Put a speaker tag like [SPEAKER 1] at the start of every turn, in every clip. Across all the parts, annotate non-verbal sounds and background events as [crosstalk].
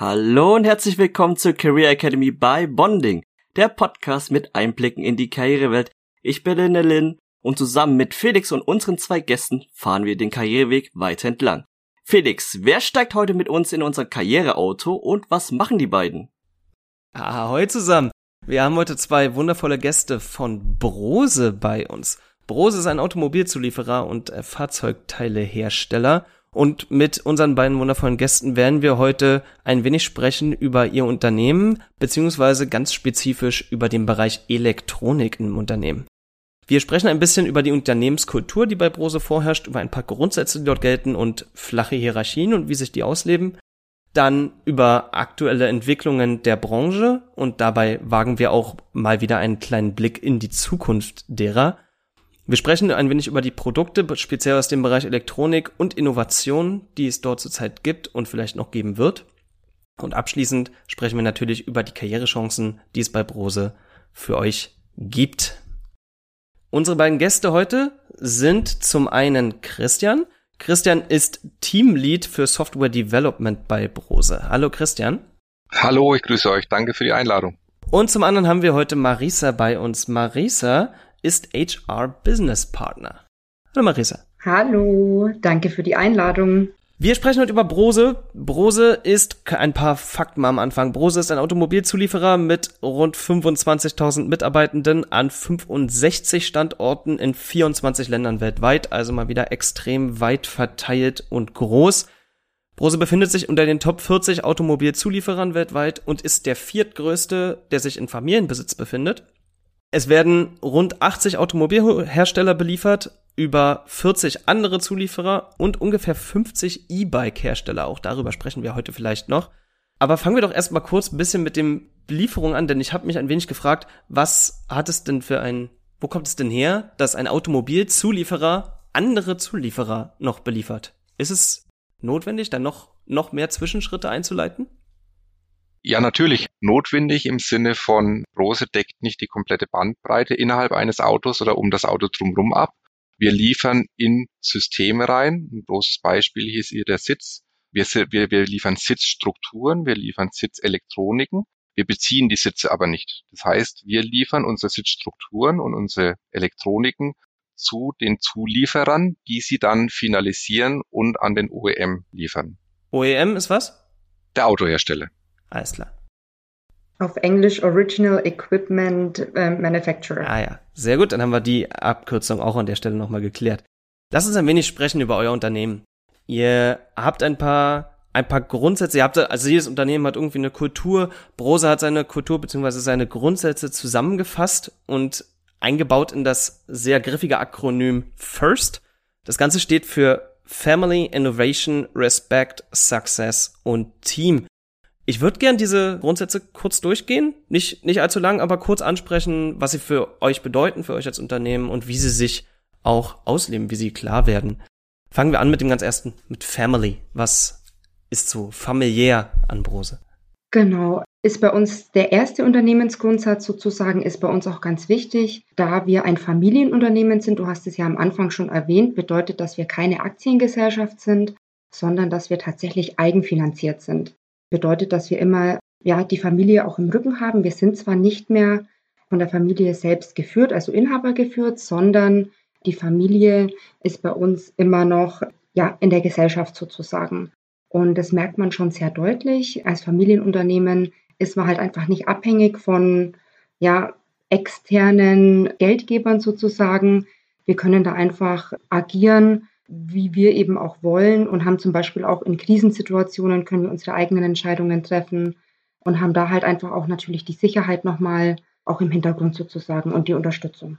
[SPEAKER 1] Hallo und herzlich willkommen zur Career Academy by Bonding, der Podcast mit Einblicken in die Karrierewelt. Ich bin Linne Lin und zusammen mit Felix und unseren zwei Gästen fahren wir den Karriereweg weiter entlang. Felix, wer steigt heute mit uns in unser Karriereauto und was machen die beiden?
[SPEAKER 2] Ahoi zusammen. Wir haben heute zwei wundervolle Gäste von Brose bei uns. Brose ist ein Automobilzulieferer und Fahrzeugteilehersteller und mit unseren beiden wundervollen Gästen werden wir heute ein wenig sprechen über ihr Unternehmen, beziehungsweise ganz spezifisch über den Bereich Elektronik im Unternehmen. Wir sprechen ein bisschen über die Unternehmenskultur, die bei Brose vorherrscht, über ein paar Grundsätze, die dort gelten und flache Hierarchien und wie sich die ausleben. Dann über aktuelle Entwicklungen der Branche und dabei wagen wir auch mal wieder einen kleinen Blick in die Zukunft derer. Wir sprechen ein wenig über die Produkte, speziell aus dem Bereich Elektronik und Innovation, die es dort zurzeit gibt und vielleicht noch geben wird. Und abschließend sprechen wir natürlich über die Karrierechancen, die es bei Brose für euch gibt. Unsere beiden Gäste heute sind zum einen Christian. Christian ist Teamlead für Software Development bei Brose. Hallo Christian.
[SPEAKER 3] Hallo, ich grüße euch. Danke für die Einladung.
[SPEAKER 2] Und zum anderen haben wir heute Marisa bei uns. Marisa ist HR Business Partner. Hallo Marisa.
[SPEAKER 4] Hallo, danke für die Einladung.
[SPEAKER 2] Wir sprechen heute über Brose. Brose ist, ein paar Fakten mal am Anfang. Brose ist ein Automobilzulieferer mit rund 25.000 Mitarbeitenden an 65 Standorten in 24 Ländern weltweit. Also mal wieder extrem weit verteilt und groß. Brose befindet sich unter den Top 40 Automobilzulieferern weltweit und ist der viertgrößte, der sich in Familienbesitz befindet. Es werden rund 80 Automobilhersteller beliefert, über 40 andere Zulieferer und ungefähr 50 E-Bike-Hersteller. Auch darüber sprechen wir heute vielleicht noch. Aber fangen wir doch erstmal kurz ein bisschen mit dem Belieferung an, denn ich habe mich ein wenig gefragt, was hat es denn für ein, wo kommt es denn her, dass ein Automobilzulieferer andere Zulieferer noch beliefert? Ist es notwendig, dann noch, noch mehr Zwischenschritte einzuleiten?
[SPEAKER 3] Ja, natürlich notwendig im Sinne von, Brose deckt nicht die komplette Bandbreite innerhalb eines Autos oder um das Auto drumherum ab. Wir liefern in Systeme rein. Ein großes Beispiel hier ist hier der Sitz. Wir, wir, wir liefern Sitzstrukturen, wir liefern Sitzelektroniken. Wir beziehen die Sitze aber nicht. Das heißt, wir liefern unsere Sitzstrukturen und unsere Elektroniken zu den Zulieferern, die sie dann finalisieren und an den OEM liefern.
[SPEAKER 2] OEM ist was?
[SPEAKER 3] Der Autohersteller.
[SPEAKER 2] Alles klar.
[SPEAKER 4] Auf Englisch Original Equipment äh, Manufacturer.
[SPEAKER 2] Ah ja, sehr gut. Dann haben wir die Abkürzung auch an der Stelle nochmal geklärt. Lass uns ein wenig sprechen über euer Unternehmen. Ihr habt ein paar ein paar Grundsätze. Ihr habt also jedes Unternehmen hat irgendwie eine Kultur. Brose hat seine Kultur beziehungsweise seine Grundsätze zusammengefasst und eingebaut in das sehr griffige Akronym FIRST. Das Ganze steht für Family, Innovation, Respect, Success und Team. Ich würde gern diese Grundsätze kurz durchgehen, nicht, nicht allzu lang, aber kurz ansprechen, was sie für euch bedeuten, für euch als Unternehmen und wie sie sich auch ausleben, wie sie klar werden. Fangen wir an mit dem ganz ersten, mit Family. Was ist so familiär an Brose?
[SPEAKER 4] Genau, ist bei uns der erste Unternehmensgrundsatz sozusagen, ist bei uns auch ganz wichtig. Da wir ein Familienunternehmen sind, du hast es ja am Anfang schon erwähnt, bedeutet, dass wir keine Aktiengesellschaft sind, sondern dass wir tatsächlich eigenfinanziert sind bedeutet, dass wir immer ja die Familie auch im Rücken haben. Wir sind zwar nicht mehr von der Familie selbst geführt, also Inhaber geführt, sondern die Familie ist bei uns immer noch ja in der Gesellschaft sozusagen. Und das merkt man schon sehr deutlich. Als Familienunternehmen ist man halt einfach nicht abhängig von ja externen Geldgebern sozusagen. Wir können da einfach agieren wie wir eben auch wollen und haben zum Beispiel auch in Krisensituationen können wir unsere eigenen Entscheidungen treffen und haben da halt einfach auch natürlich die Sicherheit nochmal auch im Hintergrund sozusagen und die Unterstützung.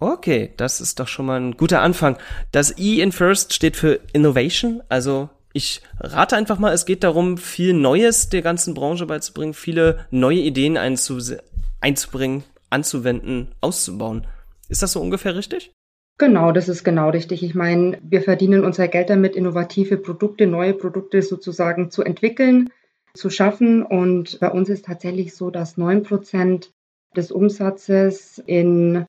[SPEAKER 2] Okay, das ist doch schon mal ein guter Anfang. Das E in First steht für Innovation, also ich rate einfach mal, es geht darum, viel Neues der ganzen Branche beizubringen, viele neue Ideen einzubringen, anzuwenden, auszubauen. Ist das so ungefähr richtig?
[SPEAKER 4] Genau, das ist genau richtig. Ich meine, wir verdienen unser Geld damit, innovative Produkte, neue Produkte sozusagen zu entwickeln, zu schaffen. Und bei uns ist tatsächlich so, dass neun Prozent des Umsatzes in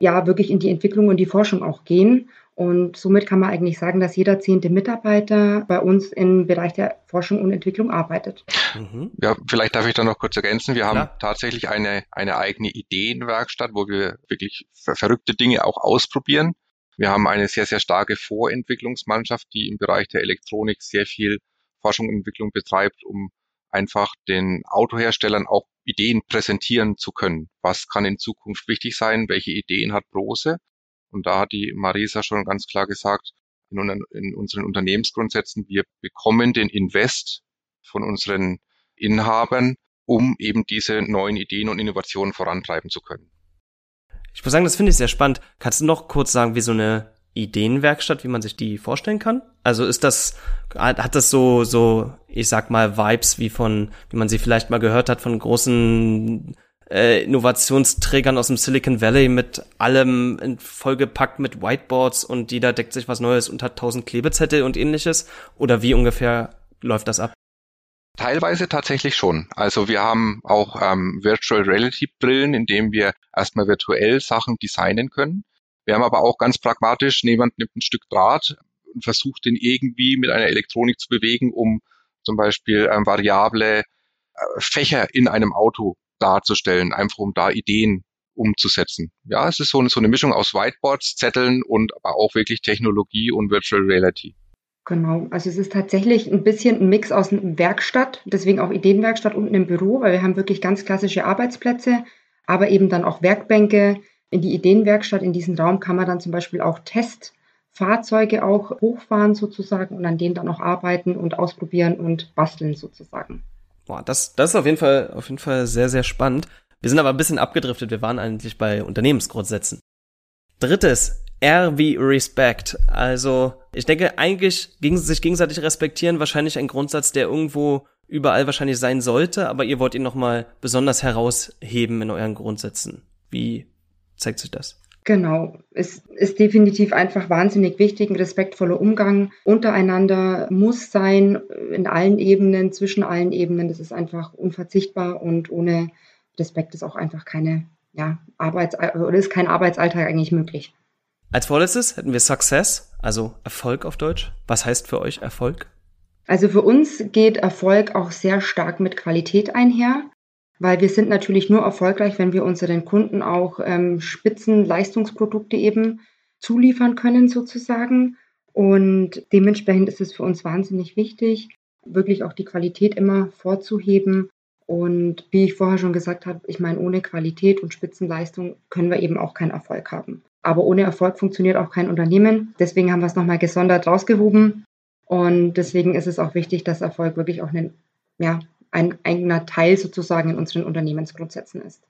[SPEAKER 4] ja wirklich in die Entwicklung und die Forschung auch gehen. Und somit kann man eigentlich sagen, dass jeder zehnte Mitarbeiter bei uns im Bereich der Forschung und Entwicklung arbeitet.
[SPEAKER 3] Mhm. Ja, vielleicht darf ich da noch kurz ergänzen. Wir haben ja. tatsächlich eine, eine eigene Ideenwerkstatt, wo wir wirklich verrückte Dinge auch ausprobieren. Wir haben eine sehr, sehr starke Vorentwicklungsmannschaft, die im Bereich der Elektronik sehr viel Forschung und Entwicklung betreibt, um einfach den Autoherstellern auch Ideen präsentieren zu können. Was kann in Zukunft wichtig sein? Welche Ideen hat Brose? Und da hat die Marisa schon ganz klar gesagt, in, in unseren Unternehmensgrundsätzen, wir bekommen den Invest von unseren Inhabern, um eben diese neuen Ideen und Innovationen vorantreiben zu können.
[SPEAKER 2] Ich muss sagen, das finde ich sehr spannend. Kannst du noch kurz sagen, wie so eine Ideenwerkstatt, wie man sich die vorstellen kann? Also ist das, hat das so, so, ich sag mal, Vibes wie von, wie man sie vielleicht mal gehört hat von großen äh, Innovationsträgern aus dem Silicon Valley mit allem vollgepackt mit Whiteboards und jeder deckt sich was Neues und hat tausend Klebezettel und ähnliches? Oder wie ungefähr läuft das ab?
[SPEAKER 3] Teilweise tatsächlich schon. Also wir haben auch ähm, Virtual Reality Brillen, in denen wir erstmal virtuell Sachen designen können. Wir haben aber auch ganz pragmatisch, jemand nimmt ein Stück Draht und versucht den irgendwie mit einer Elektronik zu bewegen, um zum Beispiel ähm, variable äh, Fächer in einem Auto darzustellen, einfach um da Ideen umzusetzen. Ja, es ist so eine, so eine Mischung aus Whiteboards, Zetteln und aber auch wirklich Technologie und Virtual Reality.
[SPEAKER 4] Genau, also es ist tatsächlich ein bisschen ein Mix aus einer Werkstatt, deswegen auch Ideenwerkstatt unten im Büro, weil wir haben wirklich ganz klassische Arbeitsplätze, aber eben dann auch Werkbänke. In die Ideenwerkstatt, in diesen Raum kann man dann zum Beispiel auch Testfahrzeuge auch hochfahren sozusagen und an denen dann auch arbeiten und ausprobieren und basteln sozusagen.
[SPEAKER 2] Boah, das, das ist auf jeden Fall, auf jeden Fall sehr, sehr spannend. Wir sind aber ein bisschen abgedriftet. Wir waren eigentlich bei Unternehmensgrundsätzen. Drittes, R wie Respect. Also, ich denke, eigentlich gegen, sich gegenseitig respektieren, wahrscheinlich ein Grundsatz, der irgendwo überall wahrscheinlich sein sollte, aber ihr wollt ihn nochmal besonders herausheben in euren Grundsätzen. Wie zeigt sich das?
[SPEAKER 4] Genau, es ist definitiv einfach wahnsinnig wichtig. Ein respektvoller Umgang untereinander muss sein, in allen Ebenen, zwischen allen Ebenen. Das ist einfach unverzichtbar und ohne Respekt ist auch einfach keine, ja, Arbeits- oder ist kein Arbeitsalltag eigentlich möglich.
[SPEAKER 2] Als vorletztes hätten wir Success, also Erfolg auf Deutsch. Was heißt für euch Erfolg?
[SPEAKER 4] Also für uns geht Erfolg auch sehr stark mit Qualität einher weil wir sind natürlich nur erfolgreich, wenn wir unseren Kunden auch ähm, Spitzenleistungsprodukte eben zuliefern können sozusagen. Und dementsprechend ist es für uns wahnsinnig wichtig, wirklich auch die Qualität immer vorzuheben. Und wie ich vorher schon gesagt habe, ich meine, ohne Qualität und Spitzenleistung können wir eben auch keinen Erfolg haben. Aber ohne Erfolg funktioniert auch kein Unternehmen. Deswegen haben wir es nochmal gesondert rausgehoben. Und deswegen ist es auch wichtig, dass Erfolg wirklich auch einen, ja, ein eigener Teil sozusagen in unseren Unternehmensgrundsätzen ist.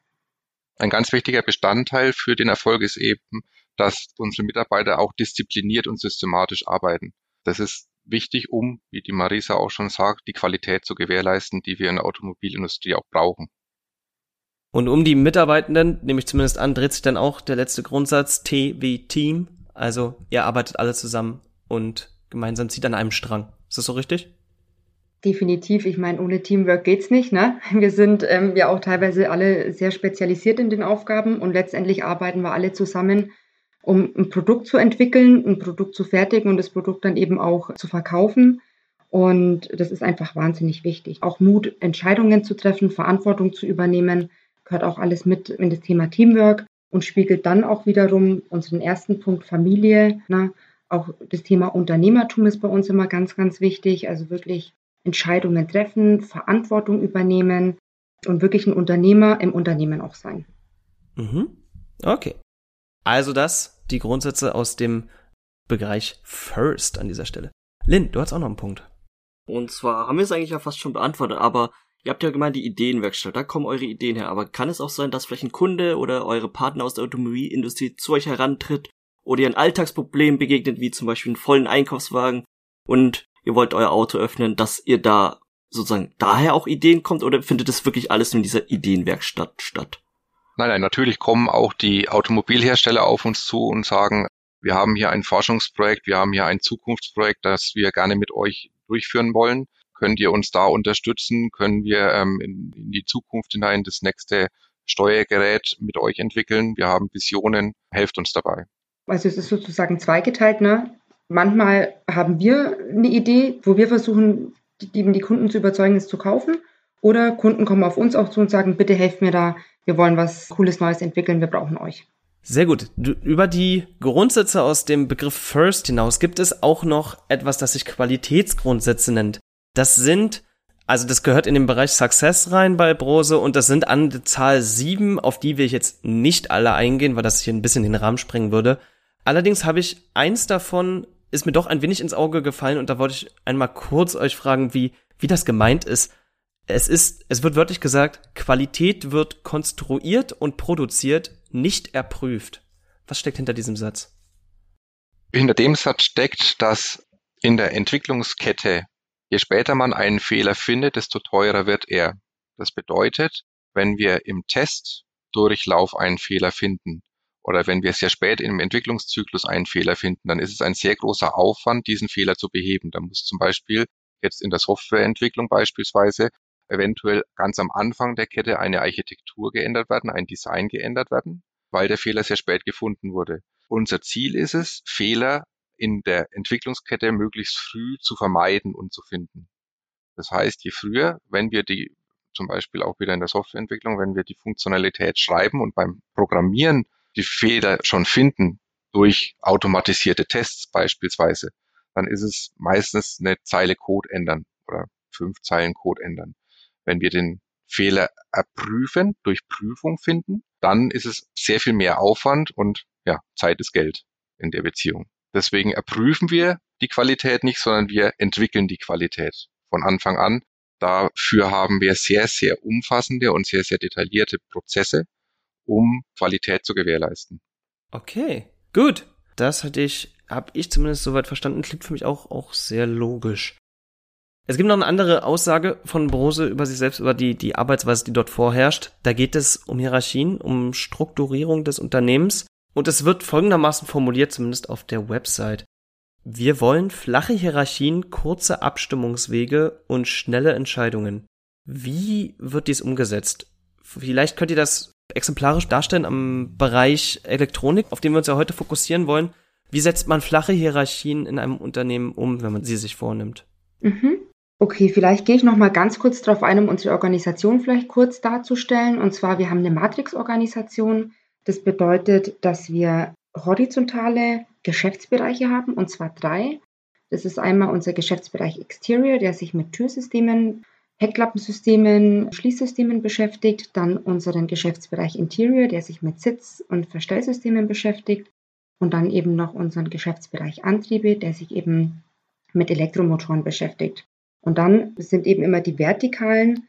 [SPEAKER 3] Ein ganz wichtiger Bestandteil für den Erfolg ist eben, dass unsere Mitarbeiter auch diszipliniert und systematisch arbeiten. Das ist wichtig, um, wie die Marisa auch schon sagt, die Qualität zu gewährleisten, die wir in der Automobilindustrie auch brauchen.
[SPEAKER 2] Und um die Mitarbeitenden, nehme ich zumindest an, dreht sich dann auch der letzte Grundsatz T wie Team. Also ihr arbeitet alle zusammen und gemeinsam zieht an einem Strang. Ist das so richtig?
[SPEAKER 4] Definitiv. Ich meine, ohne Teamwork geht's nicht. Ne? Wir sind ähm, ja auch teilweise alle sehr spezialisiert in den Aufgaben und letztendlich arbeiten wir alle zusammen, um ein Produkt zu entwickeln, ein Produkt zu fertigen und das Produkt dann eben auch zu verkaufen. Und das ist einfach wahnsinnig wichtig. Auch Mut, Entscheidungen zu treffen, Verantwortung zu übernehmen, gehört auch alles mit in das Thema Teamwork und spiegelt dann auch wiederum unseren ersten Punkt Familie. Ne? Auch das Thema Unternehmertum ist bei uns immer ganz, ganz wichtig. Also wirklich Entscheidungen treffen, Verantwortung übernehmen und wirklich ein Unternehmer im Unternehmen auch sein.
[SPEAKER 2] Mhm. Okay. Also das, die Grundsätze aus dem Bereich First an dieser Stelle. Lynn, du hast auch noch einen Punkt.
[SPEAKER 1] Und zwar haben wir es eigentlich ja fast schon beantwortet, aber Ihr habt ja gemeint, die Ideenwerkstatt, da kommen eure Ideen her, aber kann es auch sein, dass vielleicht ein Kunde oder eure Partner aus der Automobilindustrie zu euch herantritt oder ihr ein Alltagsproblem begegnet, wie zum Beispiel einen vollen Einkaufswagen und ihr wollt euer Auto öffnen, dass ihr da sozusagen daher auch Ideen kommt oder findet es wirklich alles in dieser Ideenwerkstatt statt?
[SPEAKER 3] Nein, nein, natürlich kommen auch die Automobilhersteller auf uns zu und sagen, wir haben hier ein Forschungsprojekt, wir haben hier ein Zukunftsprojekt, das wir gerne mit euch durchführen wollen. Könnt ihr uns da unterstützen? Können wir ähm, in, in die Zukunft hinein das nächste Steuergerät mit euch entwickeln? Wir haben Visionen, helft uns dabei.
[SPEAKER 4] Also es ist sozusagen zweigeteilt. Ne? Manchmal haben wir eine Idee, wo wir versuchen, die, die Kunden zu überzeugen, es zu kaufen. Oder Kunden kommen auf uns auch zu und sagen, bitte helft mir da, wir wollen was Cooles Neues entwickeln, wir brauchen euch.
[SPEAKER 2] Sehr gut. Du, über die Grundsätze aus dem Begriff First hinaus gibt es auch noch etwas, das sich Qualitätsgrundsätze nennt. Das sind, also das gehört in den Bereich Success rein bei Brose und das sind an der Zahl sieben, auf die ich jetzt nicht alle eingehen, weil das hier ein bisschen den Rahmen sprengen würde. Allerdings habe ich eins davon, ist mir doch ein wenig ins Auge gefallen und da wollte ich einmal kurz euch fragen, wie, wie das gemeint ist. Es ist, es wird wörtlich gesagt, Qualität wird konstruiert und produziert, nicht erprüft. Was steckt hinter diesem Satz?
[SPEAKER 3] Hinter dem Satz steckt, dass in der Entwicklungskette, je später man einen Fehler findet, desto teurer wird er. Das bedeutet, wenn wir im Testdurchlauf einen Fehler finden oder wenn wir sehr spät im Entwicklungszyklus einen Fehler finden, dann ist es ein sehr großer Aufwand, diesen Fehler zu beheben. Da muss zum Beispiel jetzt in der Softwareentwicklung beispielsweise eventuell ganz am Anfang der Kette eine Architektur geändert werden, ein Design geändert werden, weil der Fehler sehr spät gefunden wurde. Unser Ziel ist es, Fehler in der Entwicklungskette möglichst früh zu vermeiden und zu finden. Das heißt, je früher, wenn wir die, zum Beispiel auch wieder in der Softwareentwicklung, wenn wir die Funktionalität schreiben und beim Programmieren die Fehler schon finden, durch automatisierte Tests beispielsweise, dann ist es meistens eine Zeile Code ändern oder fünf Zeilen Code ändern. Wenn wir den Fehler erprüfen, durch Prüfung finden, dann ist es sehr viel mehr Aufwand und ja, Zeit ist Geld in der Beziehung. Deswegen erprüfen wir die Qualität nicht, sondern wir entwickeln die Qualität von Anfang an. Dafür haben wir sehr, sehr umfassende und sehr, sehr detaillierte Prozesse, um Qualität zu gewährleisten.
[SPEAKER 2] Okay, gut. Das hatte ich, habe ich zumindest soweit verstanden, klingt für mich auch, auch sehr logisch. Es gibt noch eine andere Aussage von Brose über sich selbst, über die, die Arbeitsweise, die dort vorherrscht. Da geht es um Hierarchien, um Strukturierung des Unternehmens. Und es wird folgendermaßen formuliert, zumindest auf der Website. Wir wollen flache Hierarchien, kurze Abstimmungswege und schnelle Entscheidungen. Wie wird dies umgesetzt? Vielleicht könnt ihr das exemplarisch darstellen am Bereich Elektronik, auf den wir uns ja heute fokussieren wollen. Wie setzt man flache Hierarchien in einem Unternehmen um, wenn man sie sich vornimmt?
[SPEAKER 4] Mhm. Okay, vielleicht gehe ich noch mal ganz kurz darauf ein, um unsere Organisation vielleicht kurz darzustellen. Und zwar, wir haben eine Matrix-Organisation. Das bedeutet, dass wir horizontale Geschäftsbereiche haben, und zwar drei. Das ist einmal unser Geschäftsbereich Exterior, der sich mit Türsystemen, Heckklappensystemen, Schließsystemen beschäftigt. Dann unseren Geschäftsbereich Interior, der sich mit Sitz- und Verstellsystemen beschäftigt. Und dann eben noch unseren Geschäftsbereich Antriebe, der sich eben mit Elektromotoren beschäftigt. Und dann sind eben immer die vertikalen,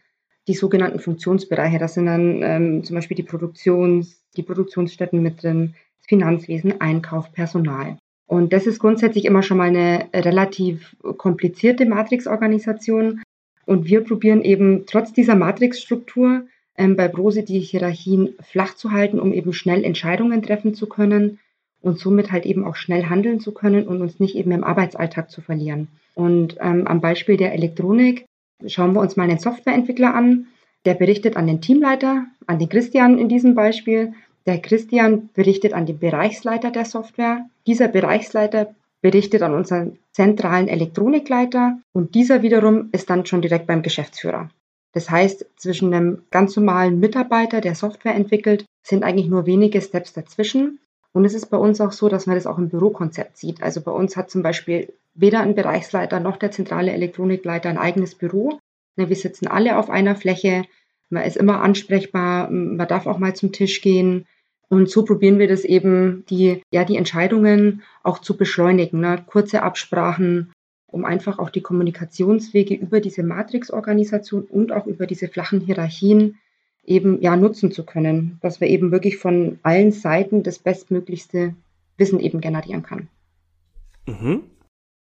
[SPEAKER 4] die sogenannten Funktionsbereiche. Das sind dann ähm, zum Beispiel die Produktions, die Produktionsstätten mit drin, Finanzwesen, Einkauf, Personal. Und das ist grundsätzlich immer schon mal eine relativ komplizierte Matrixorganisation. Und wir probieren eben trotz dieser Matrixstruktur ähm, bei Brose die Hierarchien flach zu halten, um eben schnell Entscheidungen treffen zu können und somit halt eben auch schnell handeln zu können und uns nicht eben im Arbeitsalltag zu verlieren. Und ähm, am Beispiel der Elektronik schauen wir uns mal einen Softwareentwickler an. Der berichtet an den Teamleiter, an den Christian in diesem Beispiel. Der Christian berichtet an den Bereichsleiter der Software. Dieser Bereichsleiter berichtet an unseren zentralen Elektronikleiter und dieser wiederum ist dann schon direkt beim Geschäftsführer. Das heißt, zwischen einem ganz normalen Mitarbeiter, der Software entwickelt, sind eigentlich nur wenige Steps dazwischen. Und es ist bei uns auch so, dass man das auch im Bürokonzept sieht. Also bei uns hat zum Beispiel weder ein Bereichsleiter noch der zentrale Elektronikleiter ein eigenes Büro. Wir sitzen alle auf einer Fläche. Man ist immer ansprechbar. Man darf auch mal zum Tisch gehen. Und so probieren wir das eben, die, ja, die Entscheidungen auch zu beschleunigen. Ne? Kurze Absprachen, um einfach auch die Kommunikationswege über diese Matrixorganisation und auch über diese flachen Hierarchien eben ja nutzen zu können, dass wir eben wirklich von allen Seiten das bestmöglichste Wissen eben generieren kann.
[SPEAKER 3] Mhm.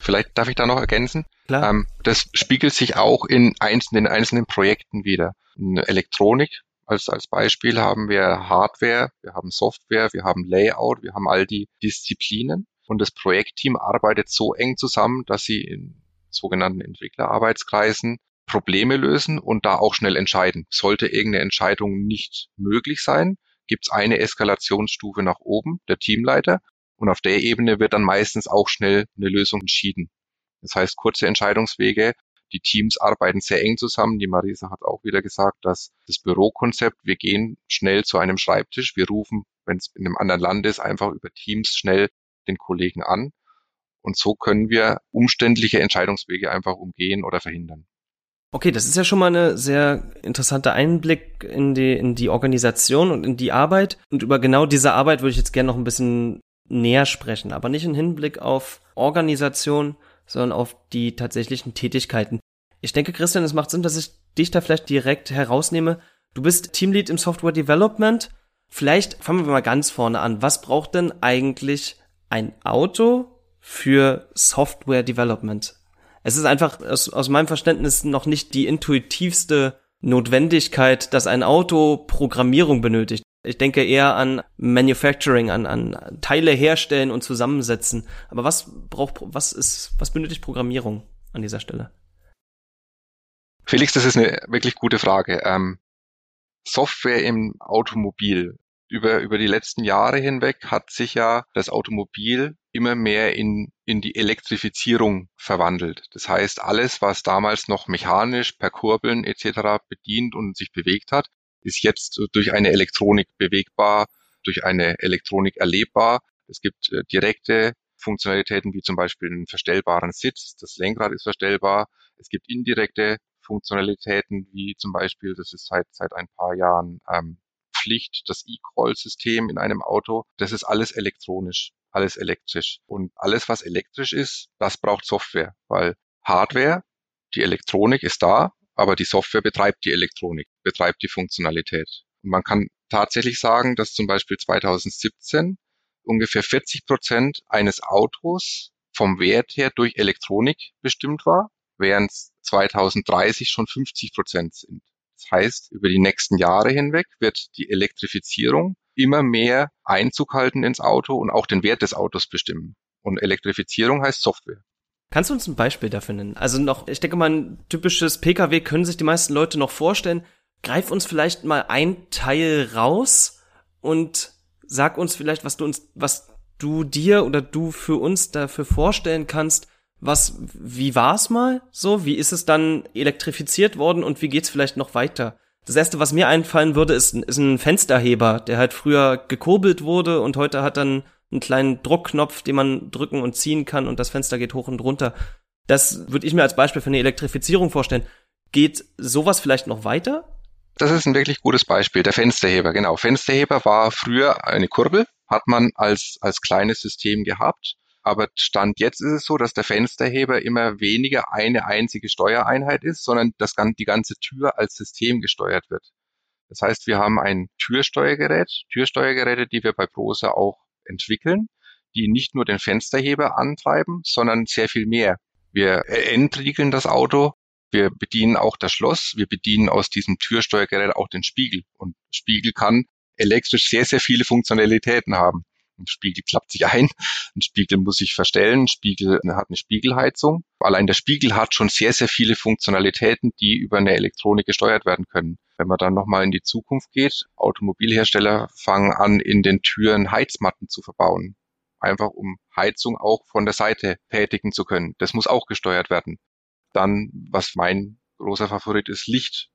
[SPEAKER 3] Vielleicht darf ich da noch ergänzen. Klar. Ähm, das spiegelt sich auch in einzelnen, einzelnen Projekten wieder. In Elektronik als, als Beispiel haben wir Hardware, wir haben Software, wir haben Layout, wir haben all die Disziplinen. Und das Projektteam arbeitet so eng zusammen, dass sie in sogenannten Entwicklerarbeitskreisen Probleme lösen und da auch schnell entscheiden. Sollte irgendeine Entscheidung nicht möglich sein, gibt es eine Eskalationsstufe nach oben, der Teamleiter, und auf der Ebene wird dann meistens auch schnell eine Lösung entschieden. Das heißt, kurze Entscheidungswege, die Teams arbeiten sehr eng zusammen. Die Marisa hat auch wieder gesagt, dass das Bürokonzept, wir gehen schnell zu einem Schreibtisch, wir rufen, wenn es in einem anderen Land ist, einfach über Teams schnell den Kollegen an. Und so können wir umständliche Entscheidungswege einfach umgehen oder verhindern.
[SPEAKER 2] Okay, das ist ja schon mal eine sehr interessanter Einblick in die, in die Organisation und in die Arbeit. Und über genau diese Arbeit würde ich jetzt gerne noch ein bisschen näher sprechen, aber nicht im Hinblick auf Organisation, sondern auf die tatsächlichen Tätigkeiten. Ich denke, Christian, es macht Sinn, dass ich dich da vielleicht direkt herausnehme. Du bist Teamlead im Software Development. Vielleicht fangen wir mal ganz vorne an. Was braucht denn eigentlich ein Auto für Software Development? es ist einfach aus, aus meinem Verständnis noch nicht die intuitivste Notwendigkeit, dass ein Auto Programmierung benötigt. Ich denke eher an Manufacturing, an, an Teile herstellen und zusammensetzen. Aber was braucht, was ist, was benötigt Programmierung an dieser Stelle?
[SPEAKER 3] Felix, das ist eine wirklich gute Frage. Ähm, Software im Automobil. Über, über die letzten Jahre hinweg hat sich ja das Automobil immer mehr in, in die Elektrifizierung verwandelt. Das heißt, alles, was damals noch mechanisch per Kurbeln etc. bedient und sich bewegt hat, ist jetzt durch eine Elektronik bewegbar, durch eine Elektronik erlebbar. Es gibt äh, direkte Funktionalitäten wie zum Beispiel einen verstellbaren Sitz, das Lenkrad ist verstellbar. Es gibt indirekte Funktionalitäten wie zum Beispiel, das ist seit, seit ein paar Jahren ähm, Pflicht, das E-Call-System in einem Auto. Das ist alles elektronisch alles elektrisch. Und alles, was elektrisch ist, das braucht Software, weil Hardware, die Elektronik ist da, aber die Software betreibt die Elektronik, betreibt die Funktionalität. Und man kann tatsächlich sagen, dass zum Beispiel 2017 ungefähr 40 Prozent eines Autos vom Wert her durch Elektronik bestimmt war, während 2030 schon 50 Prozent sind. Das heißt, über die nächsten Jahre hinweg wird die Elektrifizierung immer mehr Einzug halten ins Auto und auch den Wert des Autos bestimmen. Und Elektrifizierung heißt Software.
[SPEAKER 2] Kannst du uns ein Beispiel dafür nennen? Also noch, ich denke mal, ein typisches Pkw können sich die meisten Leute noch vorstellen. Greif uns vielleicht mal ein Teil raus und sag uns vielleicht, was du uns, was du dir oder du für uns dafür vorstellen kannst. Was, wie war's mal so? Wie ist es dann elektrifiziert worden und wie geht's vielleicht noch weiter? Das erste, was mir einfallen würde, ist, ist ein Fensterheber, der halt früher gekurbelt wurde und heute hat dann einen kleinen Druckknopf, den man drücken und ziehen kann und das Fenster geht hoch und runter. Das würde ich mir als Beispiel für eine Elektrifizierung vorstellen. Geht sowas vielleicht noch weiter?
[SPEAKER 3] Das ist ein wirklich gutes Beispiel. Der Fensterheber, genau. Fensterheber war früher eine Kurbel, hat man als, als kleines System gehabt aber Stand jetzt ist es so, dass der Fensterheber immer weniger eine einzige Steuereinheit ist, sondern das, die ganze Tür als System gesteuert wird. Das heißt, wir haben ein Türsteuergerät, Türsteuergeräte, die wir bei Prosa auch entwickeln, die nicht nur den Fensterheber antreiben, sondern sehr viel mehr. Wir entriegeln das Auto, wir bedienen auch das Schloss, wir bedienen aus diesem Türsteuergerät auch den Spiegel. Und Spiegel kann elektrisch sehr, sehr viele Funktionalitäten haben. Ein Spiegel klappt sich ein, ein Spiegel muss sich verstellen, ein Spiegel hat eine Spiegelheizung. Allein der Spiegel hat schon sehr, sehr viele Funktionalitäten, die über eine Elektronik gesteuert werden können. Wenn man dann nochmal in die Zukunft geht, Automobilhersteller fangen an, in den Türen Heizmatten zu verbauen. Einfach um Heizung auch von der Seite tätigen zu können. Das muss auch gesteuert werden. Dann, was mein großer Favorit ist, Licht.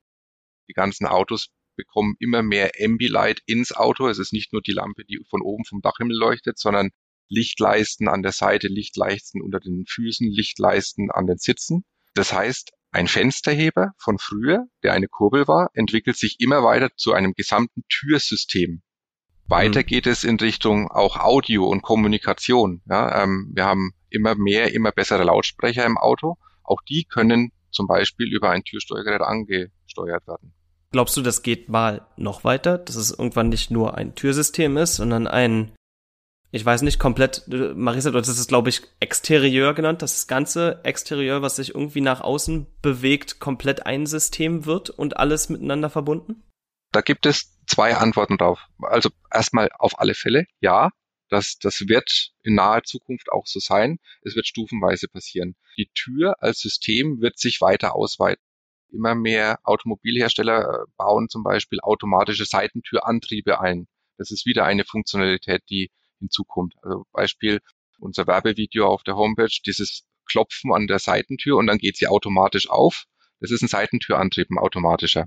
[SPEAKER 3] Die ganzen Autos bekommen immer mehr Ambilight ins Auto. Es ist nicht nur die Lampe, die von oben vom Dachhimmel leuchtet, sondern Lichtleisten an der Seite, Lichtleisten unter den Füßen, Lichtleisten an den Sitzen. Das heißt, ein Fensterheber von früher, der eine Kurbel war, entwickelt sich immer weiter zu einem gesamten Türsystem. Weiter mhm. geht es in Richtung auch Audio und Kommunikation. Ja, ähm, wir haben immer mehr, immer bessere Lautsprecher im Auto. Auch die können zum Beispiel über ein Türsteuergerät angesteuert werden.
[SPEAKER 2] Glaubst du, das geht mal noch weiter, dass es irgendwann nicht nur ein Türsystem ist, sondern ein, ich weiß nicht, komplett, Marisa, du hast es, glaube ich, Exterieur genannt, dass das ganze Exterieur, was sich irgendwie nach außen bewegt, komplett ein System wird und alles miteinander verbunden?
[SPEAKER 3] Da gibt es zwei Antworten drauf. Also erstmal auf alle Fälle, ja, das, das wird in naher Zukunft auch so sein. Es wird stufenweise passieren. Die Tür als System wird sich weiter ausweiten. Immer mehr Automobilhersteller äh, bauen zum Beispiel automatische Seitentürantriebe ein. Das ist wieder eine Funktionalität, die hinzukommt. Also Beispiel unser Werbevideo auf der Homepage, dieses Klopfen an der Seitentür und dann geht sie automatisch auf. Das ist ein Seitentürantrieb, ein automatischer.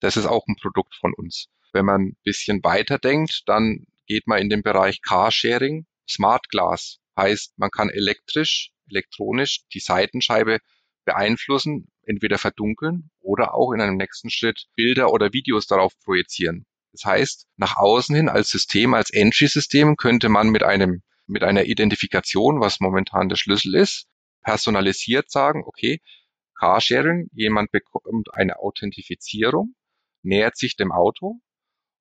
[SPEAKER 3] Das ist auch ein Produkt von uns. Wenn man ein bisschen weiter denkt, dann geht man in den Bereich Carsharing. Smart Glass heißt, man kann elektrisch, elektronisch die Seitenscheibe beeinflussen, entweder verdunkeln oder auch in einem nächsten Schritt Bilder oder Videos darauf projizieren. Das heißt, nach außen hin als System, als Entry-System könnte man mit einem, mit einer Identifikation, was momentan der Schlüssel ist, personalisiert sagen, okay, Carsharing, jemand bekommt eine Authentifizierung, nähert sich dem Auto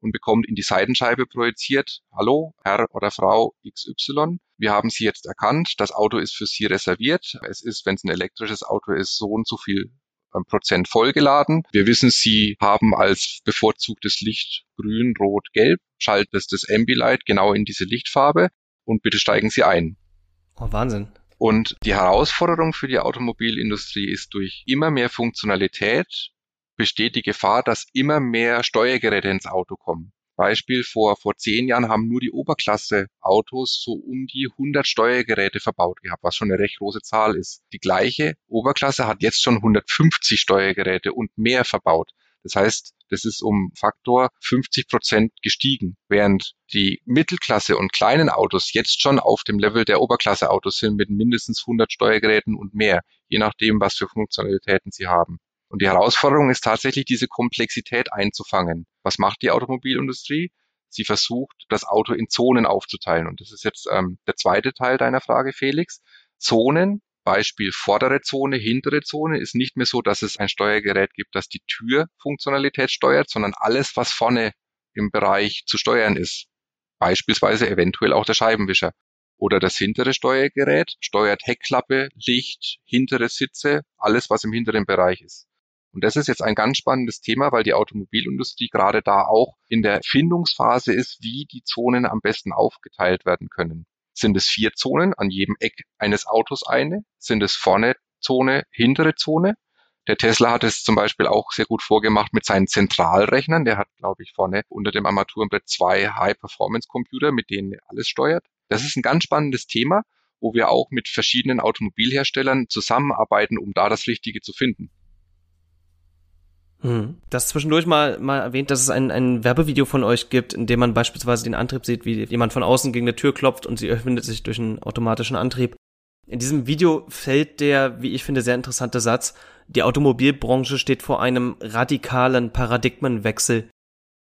[SPEAKER 3] und bekommt in die Seitenscheibe projiziert, hallo, Herr oder Frau XY, wir haben Sie jetzt erkannt, das Auto ist für Sie reserviert. Es ist, wenn es ein elektrisches Auto ist, so und so viel ähm, Prozent vollgeladen. Wir wissen, Sie haben als bevorzugtes Licht grün, rot, gelb. Schaltet es das Ambilight genau in diese Lichtfarbe und bitte steigen Sie ein.
[SPEAKER 2] Oh, Wahnsinn.
[SPEAKER 3] Und die Herausforderung für die Automobilindustrie ist durch immer mehr Funktionalität besteht die Gefahr, dass immer mehr Steuergeräte ins Auto kommen. Beispiel vor, vor zehn Jahren haben nur die Oberklasse-Autos so um die 100 Steuergeräte verbaut gehabt, was schon eine recht große Zahl ist. Die gleiche Oberklasse hat jetzt schon 150 Steuergeräte und mehr verbaut. Das heißt, das ist um Faktor 50 Prozent gestiegen, während die Mittelklasse und kleinen Autos jetzt schon auf dem Level der Oberklasse-Autos sind mit mindestens 100 Steuergeräten und mehr, je nachdem, was für Funktionalitäten sie haben. Und die Herausforderung ist tatsächlich, diese Komplexität einzufangen. Was macht die Automobilindustrie? Sie versucht, das Auto in Zonen aufzuteilen. Und das ist jetzt ähm, der zweite Teil deiner Frage, Felix. Zonen, Beispiel vordere Zone, hintere Zone, ist nicht mehr so, dass es ein Steuergerät gibt, das die Türfunktionalität steuert, sondern alles, was vorne im Bereich zu steuern ist. Beispielsweise eventuell auch der Scheibenwischer. Oder das hintere Steuergerät steuert Heckklappe, Licht, hintere Sitze, alles, was im hinteren Bereich ist. Und das ist jetzt ein ganz spannendes Thema, weil die Automobilindustrie gerade da auch in der Findungsphase ist, wie die Zonen am besten aufgeteilt werden können. Sind es vier Zonen, an jedem Eck eines Autos eine? Sind es vorne Zone, hintere Zone? Der Tesla hat es zum Beispiel auch sehr gut vorgemacht mit seinen Zentralrechnern. Der hat, glaube ich, vorne unter dem Armaturenbrett zwei High-Performance-Computer, mit denen er alles steuert. Das ist ein ganz spannendes Thema, wo wir auch mit verschiedenen Automobilherstellern zusammenarbeiten, um da das Richtige zu finden.
[SPEAKER 2] Hm. Das zwischendurch mal, mal erwähnt, dass es ein, ein Werbevideo von euch gibt, in dem man beispielsweise den Antrieb sieht, wie jemand von außen gegen eine Tür klopft und sie öffnet sich durch einen automatischen Antrieb. In diesem Video fällt der, wie ich finde, sehr interessante Satz, die Automobilbranche steht vor einem radikalen Paradigmenwechsel.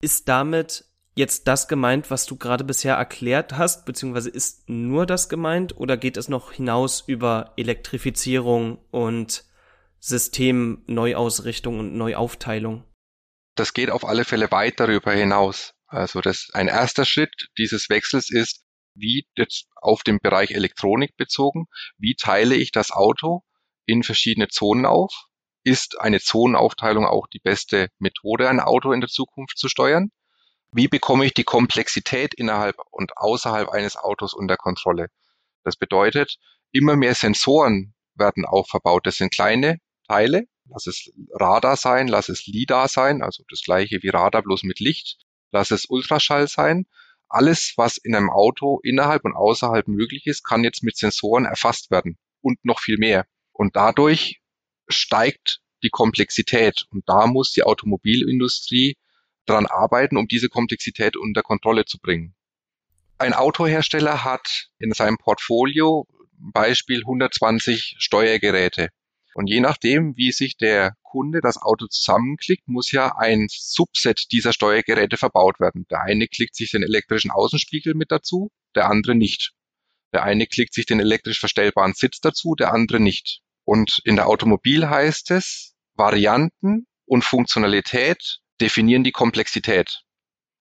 [SPEAKER 2] Ist damit jetzt das gemeint, was du gerade bisher erklärt hast, beziehungsweise ist nur das gemeint oder geht es noch hinaus über Elektrifizierung und Systemneuausrichtung und Neuaufteilung?
[SPEAKER 3] Das geht auf alle Fälle weit darüber hinaus. Also das, ein erster Schritt dieses Wechsels ist, wie jetzt auf den Bereich Elektronik bezogen, wie teile ich das Auto in verschiedene Zonen auf? Ist eine Zonenaufteilung auch die beste Methode, ein Auto in der Zukunft zu steuern? Wie bekomme ich die Komplexität innerhalb und außerhalb eines Autos unter Kontrolle? Das bedeutet, immer mehr Sensoren werden auch verbaut. Das sind kleine Teile. Lass es Radar sein, lass es LIDAR sein, also das gleiche wie Radar bloß mit Licht. Lass es Ultraschall sein. Alles, was in einem Auto innerhalb und außerhalb möglich ist, kann jetzt mit Sensoren erfasst werden und noch viel mehr. Und dadurch steigt die Komplexität. Und da muss die Automobilindustrie daran arbeiten, um diese Komplexität unter Kontrolle zu bringen. Ein Autohersteller hat in seinem Portfolio Beispiel 120 Steuergeräte. Und je nachdem, wie sich der Kunde das Auto zusammenklickt, muss ja ein Subset dieser Steuergeräte verbaut werden. Der eine klickt sich den elektrischen Außenspiegel mit dazu, der andere nicht. Der eine klickt sich den elektrisch verstellbaren Sitz dazu, der andere nicht. Und in der Automobil heißt es, Varianten und Funktionalität definieren die Komplexität.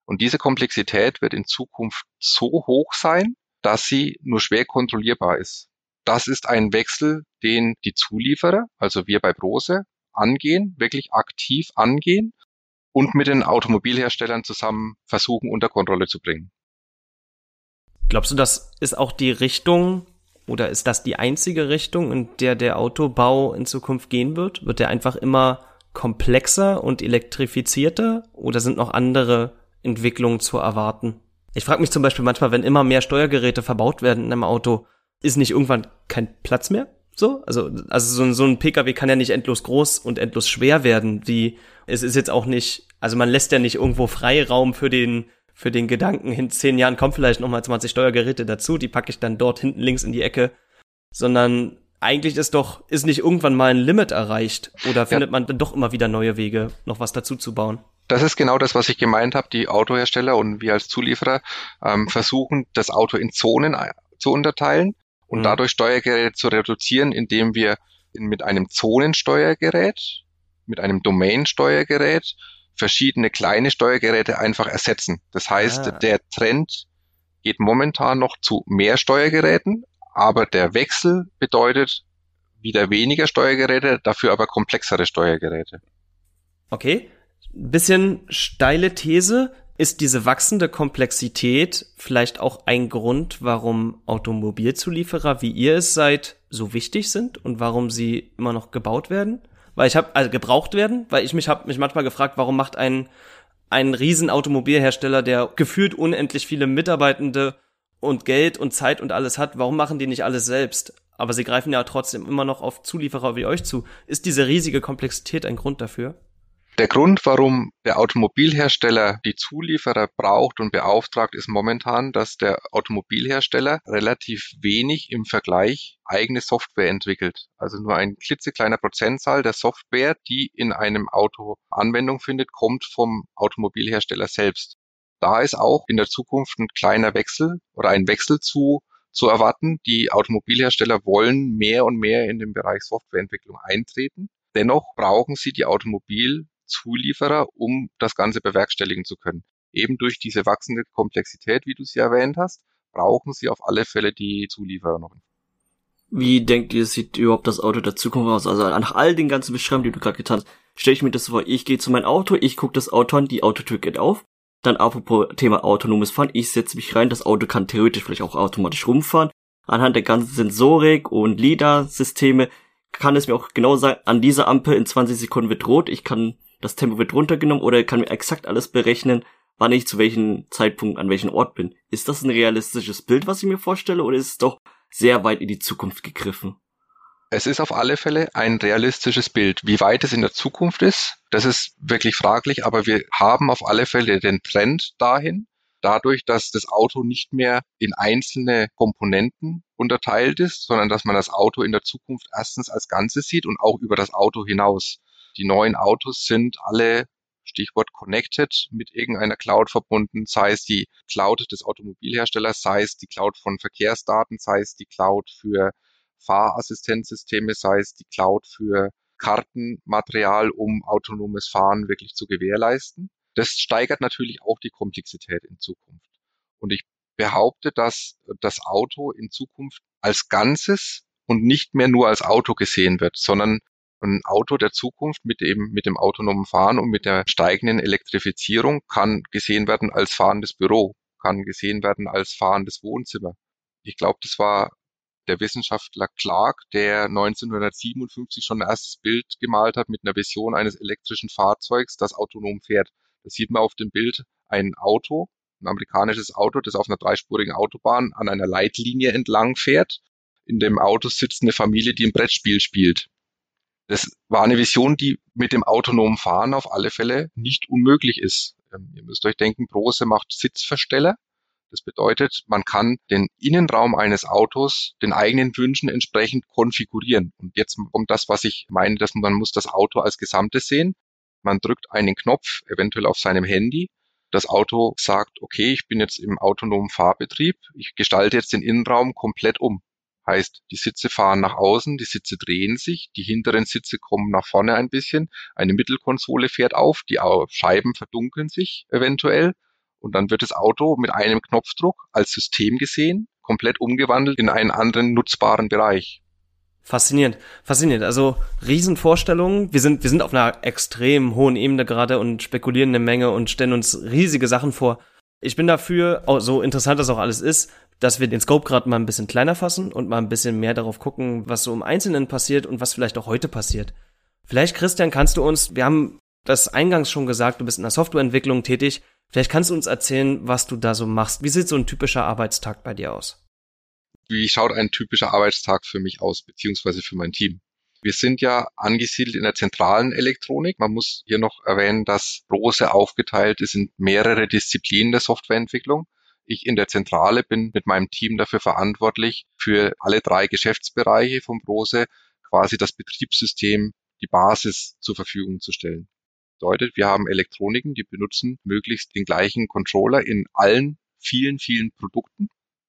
[SPEAKER 3] Und diese Komplexität wird in Zukunft so hoch sein, dass sie nur schwer kontrollierbar ist. Das ist ein Wechsel, den die Zulieferer, also wir bei Brose, angehen, wirklich aktiv angehen und mit den Automobilherstellern zusammen versuchen, unter Kontrolle zu bringen.
[SPEAKER 2] Glaubst du, das ist auch die Richtung oder ist das die einzige Richtung, in der der Autobau in Zukunft gehen wird? Wird der einfach immer komplexer und elektrifizierter oder sind noch andere Entwicklungen zu erwarten? Ich frage mich zum Beispiel manchmal, wenn immer mehr Steuergeräte verbaut werden in einem Auto, ist nicht irgendwann kein Platz mehr? So, also, also so, ein, so ein Pkw kann ja nicht endlos groß und endlos schwer werden, wie es ist jetzt auch nicht, also man lässt ja nicht irgendwo Freiraum für den, für den Gedanken, in zehn Jahren kommen vielleicht nochmal 20 Steuergeräte dazu, die packe ich dann dort hinten links in die Ecke, sondern eigentlich ist doch, ist nicht irgendwann mal ein Limit erreicht oder findet ja. man dann doch immer wieder neue Wege, noch was dazu zu bauen?
[SPEAKER 3] Das ist genau das, was ich gemeint habe. Die Autohersteller und wir als Zulieferer ähm, versuchen, das Auto in Zonen zu unterteilen und mhm. dadurch Steuergeräte zu reduzieren, indem wir mit einem Zonensteuergerät, mit einem Domain-Steuergerät verschiedene kleine Steuergeräte einfach ersetzen. Das heißt, ah. der Trend geht momentan noch zu mehr Steuergeräten, aber der Wechsel bedeutet wieder weniger Steuergeräte, dafür aber komplexere Steuergeräte.
[SPEAKER 2] Okay. Bisschen steile These. Ist diese wachsende Komplexität vielleicht auch ein Grund, warum Automobilzulieferer, wie ihr es seid, so wichtig sind und warum sie immer noch gebaut werden? Weil ich habe also gebraucht werden, weil ich mich habe mich manchmal gefragt, warum macht ein ein Riesenautomobilhersteller, der gefühlt unendlich viele Mitarbeitende und Geld und Zeit und alles hat, warum machen die nicht alles selbst? Aber sie greifen ja trotzdem immer noch auf Zulieferer wie euch zu. Ist diese riesige Komplexität ein Grund dafür?
[SPEAKER 3] Der Grund, warum der Automobilhersteller die Zulieferer braucht und beauftragt, ist momentan, dass der Automobilhersteller relativ wenig im Vergleich eigene Software entwickelt. Also nur ein klitzekleiner Prozentzahl der Software, die in einem Auto Anwendung findet, kommt vom Automobilhersteller selbst. Da ist auch in der Zukunft ein kleiner Wechsel oder ein Wechsel zu zu erwarten. Die Automobilhersteller wollen mehr und mehr in den Bereich Softwareentwicklung eintreten. Dennoch brauchen sie die Automobil Zulieferer, um das Ganze bewerkstelligen zu können. Eben durch diese wachsende Komplexität, wie du sie erwähnt hast, brauchen sie auf alle Fälle die Zulieferer noch.
[SPEAKER 1] Wie denkt ihr, sieht überhaupt das Auto der Zukunft aus? Also nach all den ganzen Beschreibungen, die du gerade getan hast, stelle ich mir das vor, ich gehe zu meinem Auto, ich gucke das Auto an, die Autotür geht auf, dann apropos Thema autonomes Fahren, ich setze mich rein, das Auto kann theoretisch vielleicht auch automatisch rumfahren. Anhand der ganzen Sensorik und LIDAR-Systeme kann es mir auch genau sagen, an dieser Ampel in 20 Sekunden wird rot, ich kann das Tempo wird runtergenommen oder kann mir exakt alles berechnen, wann ich zu welchem Zeitpunkt an welchem Ort bin. Ist das ein realistisches Bild, was ich mir vorstelle, oder ist es doch sehr weit in die Zukunft gegriffen?
[SPEAKER 3] Es ist auf alle Fälle ein realistisches Bild. Wie weit es in der Zukunft ist, das ist wirklich fraglich, aber wir haben auf alle Fälle den Trend dahin, dadurch, dass das Auto nicht mehr in einzelne Komponenten unterteilt ist, sondern dass man das Auto in der Zukunft erstens als Ganzes sieht und auch über das Auto hinaus. Die neuen Autos sind alle Stichwort connected mit irgendeiner Cloud verbunden, sei es die Cloud des Automobilherstellers, sei es die Cloud von Verkehrsdaten, sei es die Cloud für Fahrassistenzsysteme, sei es die Cloud für Kartenmaterial, um autonomes Fahren wirklich zu gewährleisten. Das steigert natürlich auch die Komplexität in Zukunft. Und ich behaupte, dass das Auto in Zukunft als Ganzes und nicht mehr nur als Auto gesehen wird, sondern ein Auto der Zukunft mit dem, mit dem autonomen Fahren und mit der steigenden Elektrifizierung kann gesehen werden als fahrendes Büro, kann gesehen werden als fahrendes Wohnzimmer. Ich glaube, das war der Wissenschaftler Clark, der 1957 schon ein erstes Bild gemalt hat mit einer Vision eines elektrischen Fahrzeugs, das autonom fährt. Da sieht man auf dem Bild ein Auto, ein amerikanisches Auto, das auf einer dreispurigen Autobahn an einer Leitlinie entlang fährt. In dem Auto sitzt eine Familie, die ein Brettspiel spielt. Das war eine Vision, die mit dem autonomen Fahren auf alle Fälle nicht unmöglich ist. Ähm, ihr müsst euch denken, Brose macht Sitzversteller. Das bedeutet, man kann den Innenraum eines Autos den eigenen Wünschen entsprechend konfigurieren. Und jetzt kommt das, was ich meine, dass man muss das Auto als Gesamtes sehen. Man drückt einen Knopf, eventuell auf seinem Handy, Das Auto sagt, okay, ich bin jetzt im autonomen Fahrbetrieb, ich gestalte jetzt den Innenraum komplett um. Heißt, die Sitze fahren nach außen, die Sitze drehen sich, die hinteren Sitze kommen nach vorne ein bisschen, eine Mittelkonsole fährt auf, die Scheiben verdunkeln sich eventuell und dann wird das Auto mit einem Knopfdruck als System gesehen, komplett umgewandelt in einen anderen nutzbaren Bereich.
[SPEAKER 2] Faszinierend, faszinierend. Also Riesenvorstellungen. Wir sind, wir sind auf einer extrem hohen Ebene gerade und spekulieren eine Menge und stellen uns riesige Sachen vor. Ich bin dafür, so interessant das auch alles ist, dass wir den Scope gerade mal ein bisschen kleiner fassen und mal ein bisschen mehr darauf gucken, was so im Einzelnen passiert und was vielleicht auch heute passiert. Vielleicht, Christian, kannst du uns, wir haben das eingangs schon gesagt, du bist in der Softwareentwicklung tätig. Vielleicht kannst du uns erzählen, was du da so machst. Wie sieht so ein typischer Arbeitstag bei dir aus?
[SPEAKER 3] Wie schaut ein typischer Arbeitstag für mich aus, beziehungsweise für mein Team? Wir sind ja angesiedelt in der zentralen Elektronik. Man muss hier noch erwähnen, dass Rose aufgeteilt ist in mehrere Disziplinen der Softwareentwicklung. Ich in der Zentrale bin mit meinem Team dafür verantwortlich, für alle drei Geschäftsbereiche von Brose quasi das Betriebssystem, die Basis zur Verfügung zu stellen. Bedeutet, wir haben Elektroniken, die benutzen möglichst den gleichen Controller in allen vielen, vielen Produkten,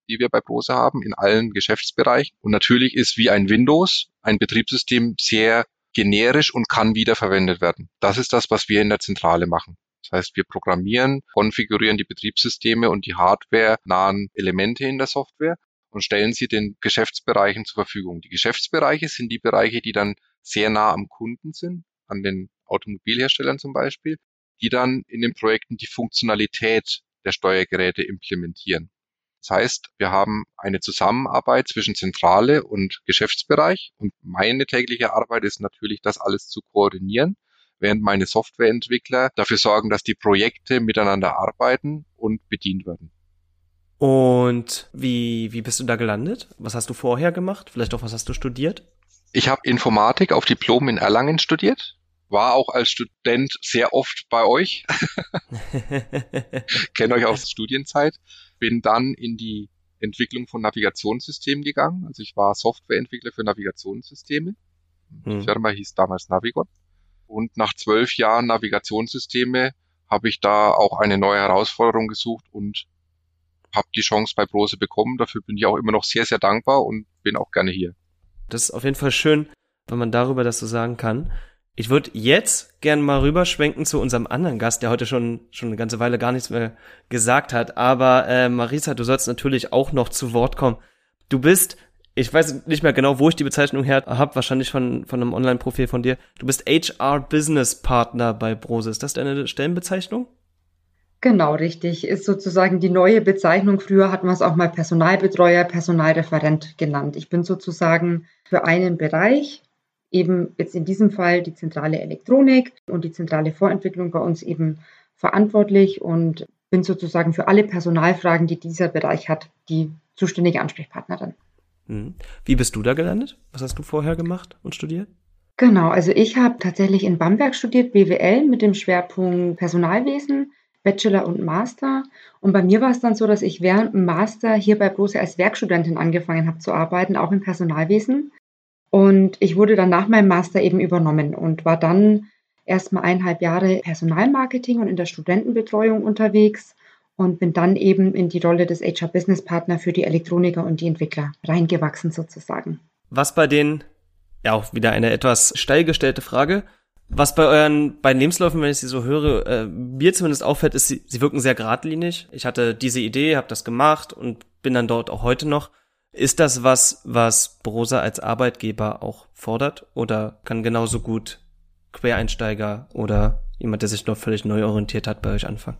[SPEAKER 3] die wir bei Brose haben, in allen Geschäftsbereichen. Und natürlich ist wie ein Windows ein Betriebssystem sehr generisch und kann wiederverwendet werden. Das ist das, was wir in der Zentrale machen. Das heißt, wir programmieren, konfigurieren die Betriebssysteme und die hardware-nahen Elemente in der Software und stellen sie den Geschäftsbereichen zur Verfügung. Die Geschäftsbereiche sind die Bereiche, die dann sehr nah am Kunden sind, an den Automobilherstellern zum Beispiel, die dann in den Projekten die Funktionalität der Steuergeräte implementieren. Das heißt, wir haben eine Zusammenarbeit zwischen Zentrale und Geschäftsbereich und meine tägliche Arbeit ist natürlich, das alles zu koordinieren während meine Softwareentwickler dafür sorgen, dass die Projekte miteinander arbeiten und bedient werden.
[SPEAKER 2] Und wie, wie bist du da gelandet? Was hast du vorher gemacht? Vielleicht auch was hast du studiert?
[SPEAKER 3] Ich habe Informatik auf Diplom in Erlangen studiert. War auch als Student sehr oft bei euch. [laughs] Kenne euch aus Studienzeit. Bin dann in die Entwicklung von Navigationssystemen gegangen. Also ich war Softwareentwickler für Navigationssysteme. Die hm. Firma hieß damals Navigon. Und nach zwölf Jahren Navigationssysteme habe ich da auch eine neue Herausforderung gesucht und habe die Chance bei Brose bekommen. Dafür bin ich auch immer noch sehr, sehr dankbar und bin auch gerne hier.
[SPEAKER 2] Das ist auf jeden Fall schön, wenn man darüber das so sagen kann. Ich würde jetzt gern mal rüberschwenken zu unserem anderen Gast, der heute schon schon eine ganze Weile gar nichts mehr gesagt hat. Aber äh, Marisa, du sollst natürlich auch noch zu Wort kommen. Du bist ich weiß nicht mehr genau, wo ich die Bezeichnung her habe, wahrscheinlich von, von einem Online-Profil von dir. Du bist HR Business Partner bei Brose. Ist das deine Stellenbezeichnung?
[SPEAKER 4] Genau, richtig. Ist sozusagen die neue Bezeichnung. Früher hatten wir es auch mal Personalbetreuer, Personalreferent genannt. Ich bin sozusagen für einen Bereich, eben jetzt in diesem Fall die zentrale Elektronik und die zentrale Vorentwicklung bei uns eben verantwortlich und bin sozusagen für alle Personalfragen, die dieser Bereich hat, die zuständige Ansprechpartnerin.
[SPEAKER 2] Mhm. Wie bist du da gelandet? Was hast du vorher gemacht und studiert?
[SPEAKER 4] Genau, also ich habe tatsächlich in Bamberg studiert, BWL mit dem Schwerpunkt Personalwesen, Bachelor und Master. Und bei mir war es dann so, dass ich während dem Master hier bei Brose als Werkstudentin angefangen habe zu arbeiten, auch im Personalwesen. Und ich wurde dann nach meinem Master eben übernommen und war dann erstmal eineinhalb Jahre Personalmarketing und in der Studentenbetreuung unterwegs und bin dann eben in die Rolle des HR Business Partner für die Elektroniker und die Entwickler reingewachsen sozusagen.
[SPEAKER 2] Was bei den, ja auch wieder eine etwas steil gestellte Frage, was bei euren beiden Lebensläufen, wenn ich sie so höre, äh, mir zumindest auffällt, ist, sie, sie wirken sehr geradlinig. Ich hatte diese Idee, habe das gemacht und bin dann dort auch heute noch. Ist das was, was Brosa als Arbeitgeber auch fordert oder kann genauso gut Quereinsteiger oder jemand, der sich noch völlig neu orientiert hat, bei euch anfangen?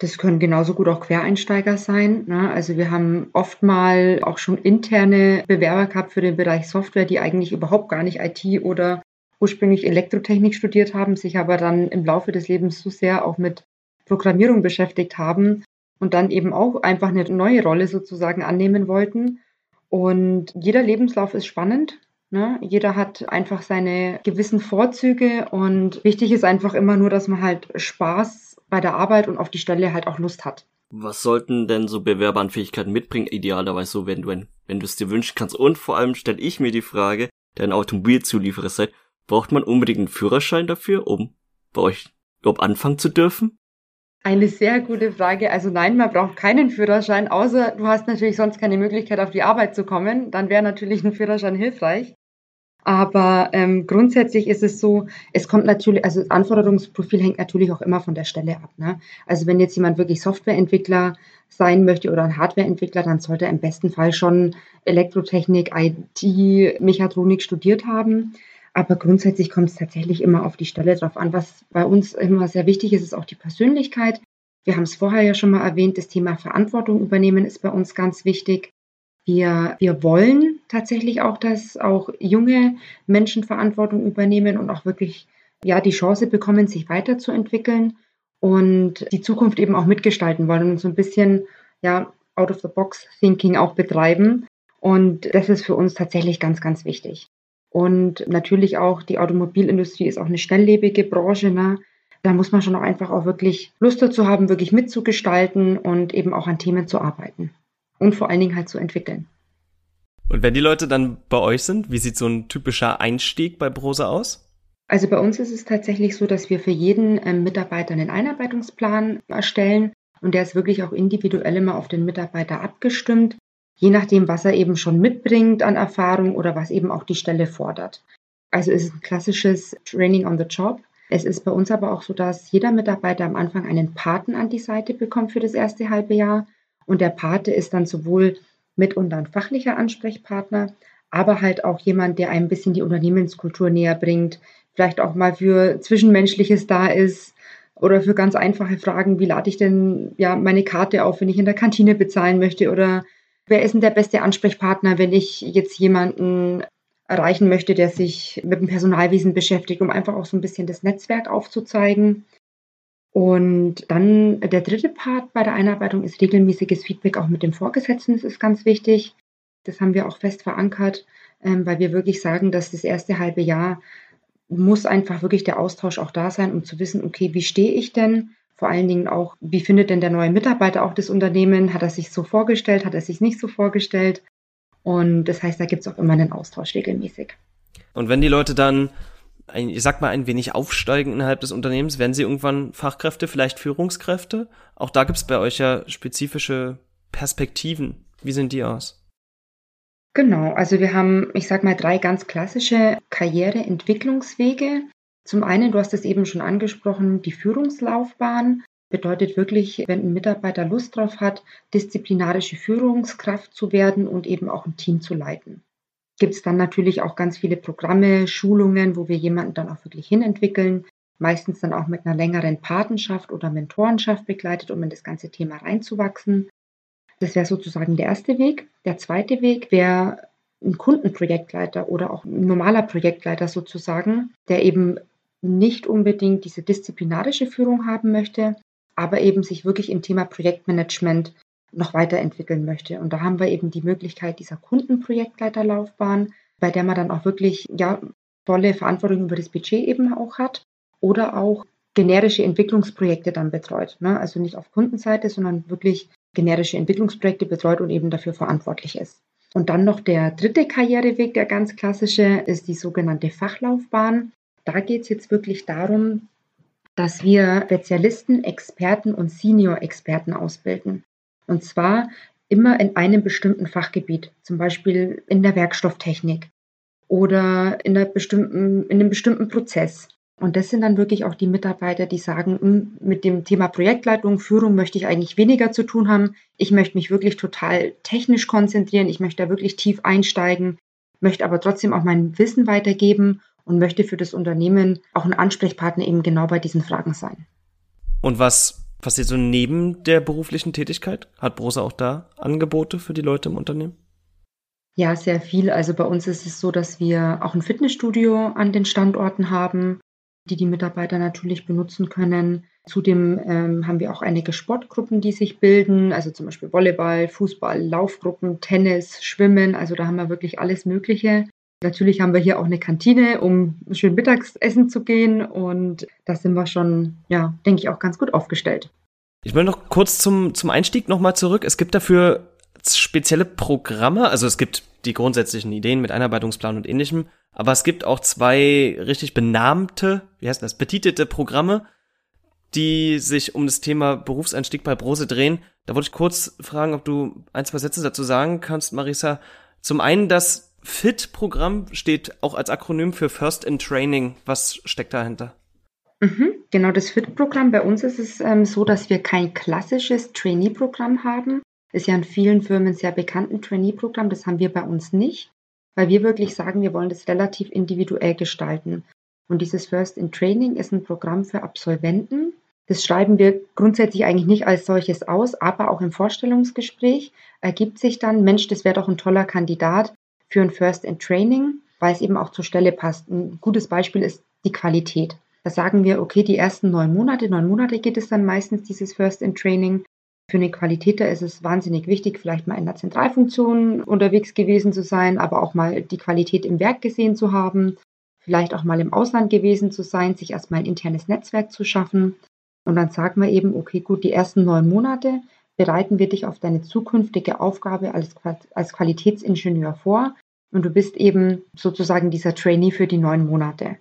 [SPEAKER 4] Das können genauso gut auch Quereinsteiger sein. Ne? Also wir haben oft mal auch schon interne Bewerber gehabt für den Bereich Software, die eigentlich überhaupt gar nicht IT oder ursprünglich Elektrotechnik studiert haben, sich aber dann im Laufe des Lebens so sehr auch mit Programmierung beschäftigt haben und dann eben auch einfach eine neue Rolle sozusagen annehmen wollten. Und jeder Lebenslauf ist spannend. Ne? Jeder hat einfach seine gewissen Vorzüge und wichtig ist einfach immer nur, dass man halt Spaß bei der Arbeit und auf die Stelle halt auch Lust hat.
[SPEAKER 1] Was sollten denn so Bewerber an Fähigkeiten mitbringen? Idealerweise so, wenn du, wenn du es dir wünschen kannst. Und vor allem stelle ich mir die Frage, der ein Automobilzulieferer seid, braucht man unbedingt einen Führerschein dafür, um bei euch überhaupt anfangen zu dürfen?
[SPEAKER 4] Eine sehr gute Frage. Also nein, man braucht keinen Führerschein, außer du hast natürlich sonst keine Möglichkeit, auf die Arbeit zu kommen. Dann wäre natürlich ein Führerschein hilfreich. Aber ähm, grundsätzlich ist es so, es kommt natürlich, also das Anforderungsprofil hängt natürlich auch immer von der Stelle ab. Ne? Also wenn jetzt jemand wirklich Softwareentwickler sein möchte oder ein Hardwareentwickler, dann sollte er im besten Fall schon Elektrotechnik, IT, Mechatronik studiert haben. Aber grundsätzlich kommt es tatsächlich immer auf die Stelle drauf an. Was bei uns immer sehr wichtig ist, ist auch die Persönlichkeit. Wir haben es vorher ja schon mal erwähnt, das Thema Verantwortung übernehmen ist bei uns ganz wichtig. Wir, wir wollen tatsächlich auch, dass auch junge Menschen Verantwortung übernehmen und auch wirklich ja, die Chance bekommen, sich weiterzuentwickeln und die Zukunft eben auch mitgestalten wollen und so ein bisschen ja, out of the box thinking auch betreiben. Und das ist für uns tatsächlich ganz, ganz wichtig. Und natürlich auch die Automobilindustrie ist auch eine schnelllebige Branche. Ne? Da muss man schon auch einfach auch wirklich Lust dazu haben, wirklich mitzugestalten und eben auch an Themen zu arbeiten und vor allen Dingen halt zu entwickeln.
[SPEAKER 2] Und wenn die Leute dann bei euch sind, wie sieht so ein typischer Einstieg bei Brose aus?
[SPEAKER 4] Also bei uns ist es tatsächlich so, dass wir für jeden ähm, Mitarbeiter einen Einarbeitungsplan erstellen und der ist wirklich auch individuell immer auf den Mitarbeiter abgestimmt je nachdem, was er eben schon mitbringt an Erfahrung oder was eben auch die Stelle fordert. Also es ist ein klassisches Training on the Job. Es ist bei uns aber auch so, dass jeder Mitarbeiter am Anfang einen Paten an die Seite bekommt für das erste halbe Jahr. Und der Pate ist dann sowohl mitunter ein fachlicher Ansprechpartner, aber halt auch jemand, der ein bisschen die Unternehmenskultur näher bringt, vielleicht auch mal für Zwischenmenschliches da ist oder für ganz einfache Fragen, wie lade ich denn ja meine Karte auf, wenn ich in der Kantine bezahlen möchte oder wer ist denn der beste Ansprechpartner, wenn ich jetzt jemanden erreichen möchte, der sich mit dem Personalwesen beschäftigt, um einfach auch so ein bisschen das Netzwerk aufzuzeigen. Und dann der dritte Part bei der Einarbeitung ist regelmäßiges Feedback auch mit dem Vorgesetzten. Das ist ganz wichtig. Das haben wir auch fest verankert, ähm, weil wir wirklich sagen, dass das erste halbe Jahr muss einfach wirklich der Austausch auch da sein, um zu wissen, okay, wie stehe ich denn? Vor allen Dingen auch, wie findet denn der neue Mitarbeiter auch das Unternehmen? Hat er sich so vorgestellt? Hat er sich nicht so vorgestellt? Und das heißt, da gibt es auch immer einen Austausch regelmäßig.
[SPEAKER 2] Und wenn die Leute dann, ich sag mal, ein wenig aufsteigen innerhalb des Unternehmens, werden sie irgendwann Fachkräfte, vielleicht Führungskräfte? Auch da gibt es bei euch ja spezifische Perspektiven. Wie sehen die aus?
[SPEAKER 4] Genau, also wir haben, ich sag mal, drei ganz klassische Karriereentwicklungswege. Zum einen, du hast es eben schon angesprochen, die Führungslaufbahn bedeutet wirklich, wenn ein Mitarbeiter Lust drauf hat, disziplinarische Führungskraft zu werden und eben auch ein Team zu leiten. Gibt es dann natürlich auch ganz viele Programme, Schulungen, wo wir jemanden dann auch wirklich hinentwickeln, meistens dann auch mit einer längeren Patenschaft oder Mentorenschaft begleitet, um in das ganze Thema reinzuwachsen. Das wäre sozusagen der erste Weg. Der zweite Weg wäre ein Kundenprojektleiter oder auch ein normaler Projektleiter sozusagen, der eben nicht unbedingt diese disziplinarische Führung haben möchte, aber eben sich wirklich im Thema Projektmanagement noch weiterentwickeln möchte. Und da haben wir eben die Möglichkeit dieser Kundenprojektleiterlaufbahn, bei der man dann auch wirklich ja volle Verantwortung über das Budget eben auch hat oder auch generische Entwicklungsprojekte dann betreut. Ne? Also nicht auf Kundenseite, sondern wirklich generische Entwicklungsprojekte betreut und eben dafür verantwortlich ist. Und dann noch der dritte Karriereweg, der ganz klassische, ist die sogenannte Fachlaufbahn. Da geht es jetzt wirklich darum, dass wir Spezialisten, Experten und Senior-Experten ausbilden. Und zwar immer in einem bestimmten Fachgebiet, zum Beispiel in der Werkstofftechnik oder in, einer bestimmten, in einem bestimmten Prozess. Und das sind dann wirklich auch die Mitarbeiter, die sagen, hm, mit dem Thema Projektleitung, Führung möchte ich eigentlich weniger zu tun haben. Ich möchte mich wirklich total technisch konzentrieren. Ich möchte da wirklich tief einsteigen, möchte aber trotzdem auch mein Wissen weitergeben und möchte für das Unternehmen auch ein Ansprechpartner eben genau bei diesen Fragen sein.
[SPEAKER 2] Und was passiert so neben der beruflichen Tätigkeit? Hat Brosa auch da Angebote für die Leute im Unternehmen?
[SPEAKER 4] Ja, sehr viel. Also bei uns ist es so, dass wir auch ein Fitnessstudio an den Standorten haben, die die Mitarbeiter natürlich benutzen können. Zudem ähm, haben wir auch einige Sportgruppen, die sich bilden, also zum Beispiel Volleyball, Fußball, Laufgruppen, Tennis, Schwimmen. Also da haben wir wirklich alles Mögliche. Natürlich haben wir hier auch eine Kantine, um schön Mittagsessen zu gehen. Und da sind wir schon, ja, denke ich, auch ganz gut aufgestellt.
[SPEAKER 2] Ich will noch kurz zum, zum Einstieg nochmal zurück. Es gibt dafür spezielle Programme. Also es gibt die grundsätzlichen Ideen mit Einarbeitungsplan und ähnlichem. Aber es gibt auch zwei richtig benahmte, wie heißt das, betitelte Programme, die sich um das Thema Berufseinstieg bei Brose drehen. Da wollte ich kurz fragen, ob du ein, zwei Sätze dazu sagen kannst, Marisa. Zum einen, das FIT-Programm steht auch als Akronym für First in Training. Was steckt dahinter?
[SPEAKER 4] Mhm, genau, das FIT-Programm. Bei uns ist es ähm, so, dass wir kein klassisches Trainee-Programm haben. Ist ja in vielen Firmen sehr bekannten Trainee-Programm. Das haben wir bei uns nicht, weil wir wirklich sagen, wir wollen das relativ individuell gestalten. Und dieses First in Training ist ein Programm für Absolventen. Das schreiben wir grundsätzlich eigentlich nicht als solches aus, aber auch im Vorstellungsgespräch ergibt sich dann, Mensch, das wäre doch ein toller Kandidat für ein First in Training, weil es eben auch zur Stelle passt. Ein gutes Beispiel ist die Qualität. Da sagen wir, okay, die ersten neun Monate, neun Monate geht es dann meistens, dieses First in Training. Für eine Qualität, ist es wahnsinnig wichtig, vielleicht mal in der Zentralfunktion unterwegs gewesen zu sein, aber auch mal die Qualität im Werk gesehen zu haben, vielleicht auch mal im Ausland gewesen zu sein, sich erstmal ein internes Netzwerk zu schaffen. Und dann sagen wir eben, okay, gut, die ersten neun Monate bereiten wir dich auf deine zukünftige Aufgabe als, als Qualitätsingenieur vor. Und du bist eben sozusagen dieser Trainee für die neun Monate.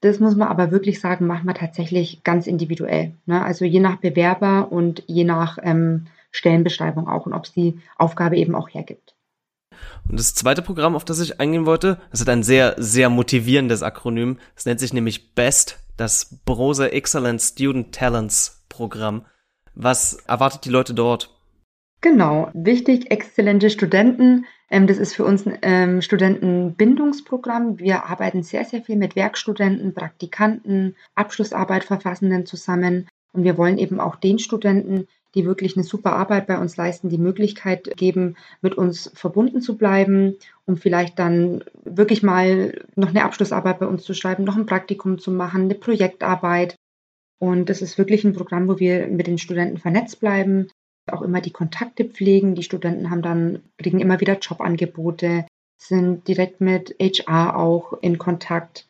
[SPEAKER 4] Das muss man aber wirklich sagen, machen wir tatsächlich ganz individuell. Ne? Also je nach Bewerber und je nach ähm, Stellenbeschreibung auch und ob es die Aufgabe eben auch hergibt.
[SPEAKER 2] Und das zweite Programm, auf das ich eingehen wollte, das hat ein sehr, sehr motivierendes Akronym. Es nennt sich nämlich BEST, das Brose Excellent Student Talents Programm. Was erwartet die Leute dort?
[SPEAKER 4] Genau, wichtig, exzellente Studenten. Ähm, das ist für uns ein ähm, Studentenbindungsprogramm. Wir arbeiten sehr, sehr viel mit Werkstudenten, Praktikanten, Abschlussarbeit Verfassenden zusammen. Und wir wollen eben auch den Studenten, die wirklich eine super Arbeit bei uns leisten, die Möglichkeit geben, mit uns verbunden zu bleiben, um vielleicht dann wirklich mal noch eine Abschlussarbeit bei uns zu schreiben, noch ein Praktikum zu machen, eine Projektarbeit. Und das ist wirklich ein Programm, wo wir mit den Studenten vernetzt bleiben, auch immer die Kontakte pflegen. Die Studenten haben dann, kriegen immer wieder Jobangebote, sind direkt mit HR auch in Kontakt.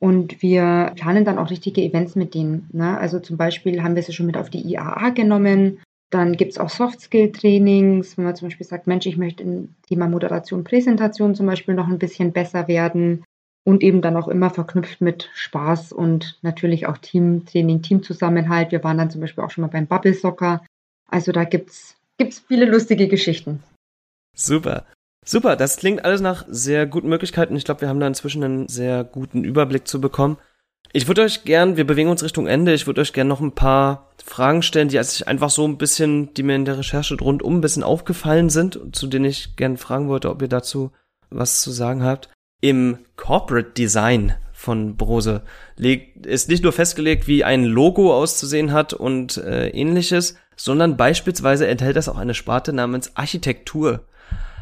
[SPEAKER 4] Und wir planen dann auch richtige Events mit denen. Ne? Also zum Beispiel haben wir sie schon mit auf die IAA genommen. Dann gibt es auch Soft-Skill-Trainings, wenn man zum Beispiel sagt, Mensch, ich möchte im Thema Moderation, Präsentation zum Beispiel noch ein bisschen besser werden. Und eben dann auch immer verknüpft mit Spaß und natürlich auch Teamtraining, Teamzusammenhalt. Wir waren dann zum Beispiel auch schon mal beim Bubble Soccer. Also da gibt's, gibt's viele lustige Geschichten.
[SPEAKER 2] Super. Super, das klingt alles nach sehr guten Möglichkeiten. Ich glaube, wir haben da inzwischen einen sehr guten Überblick zu bekommen. Ich würde euch gern, wir bewegen uns Richtung Ende, ich würde euch gern noch ein paar Fragen stellen, die sich einfach so ein bisschen, die mir in der Recherche rundum ein bisschen aufgefallen sind, zu denen ich gern fragen wollte, ob ihr dazu was zu sagen habt. Im Corporate Design von Brose ist nicht nur festgelegt, wie ein Logo auszusehen hat und äh, ähnliches, sondern beispielsweise enthält das auch eine Sparte namens Architektur.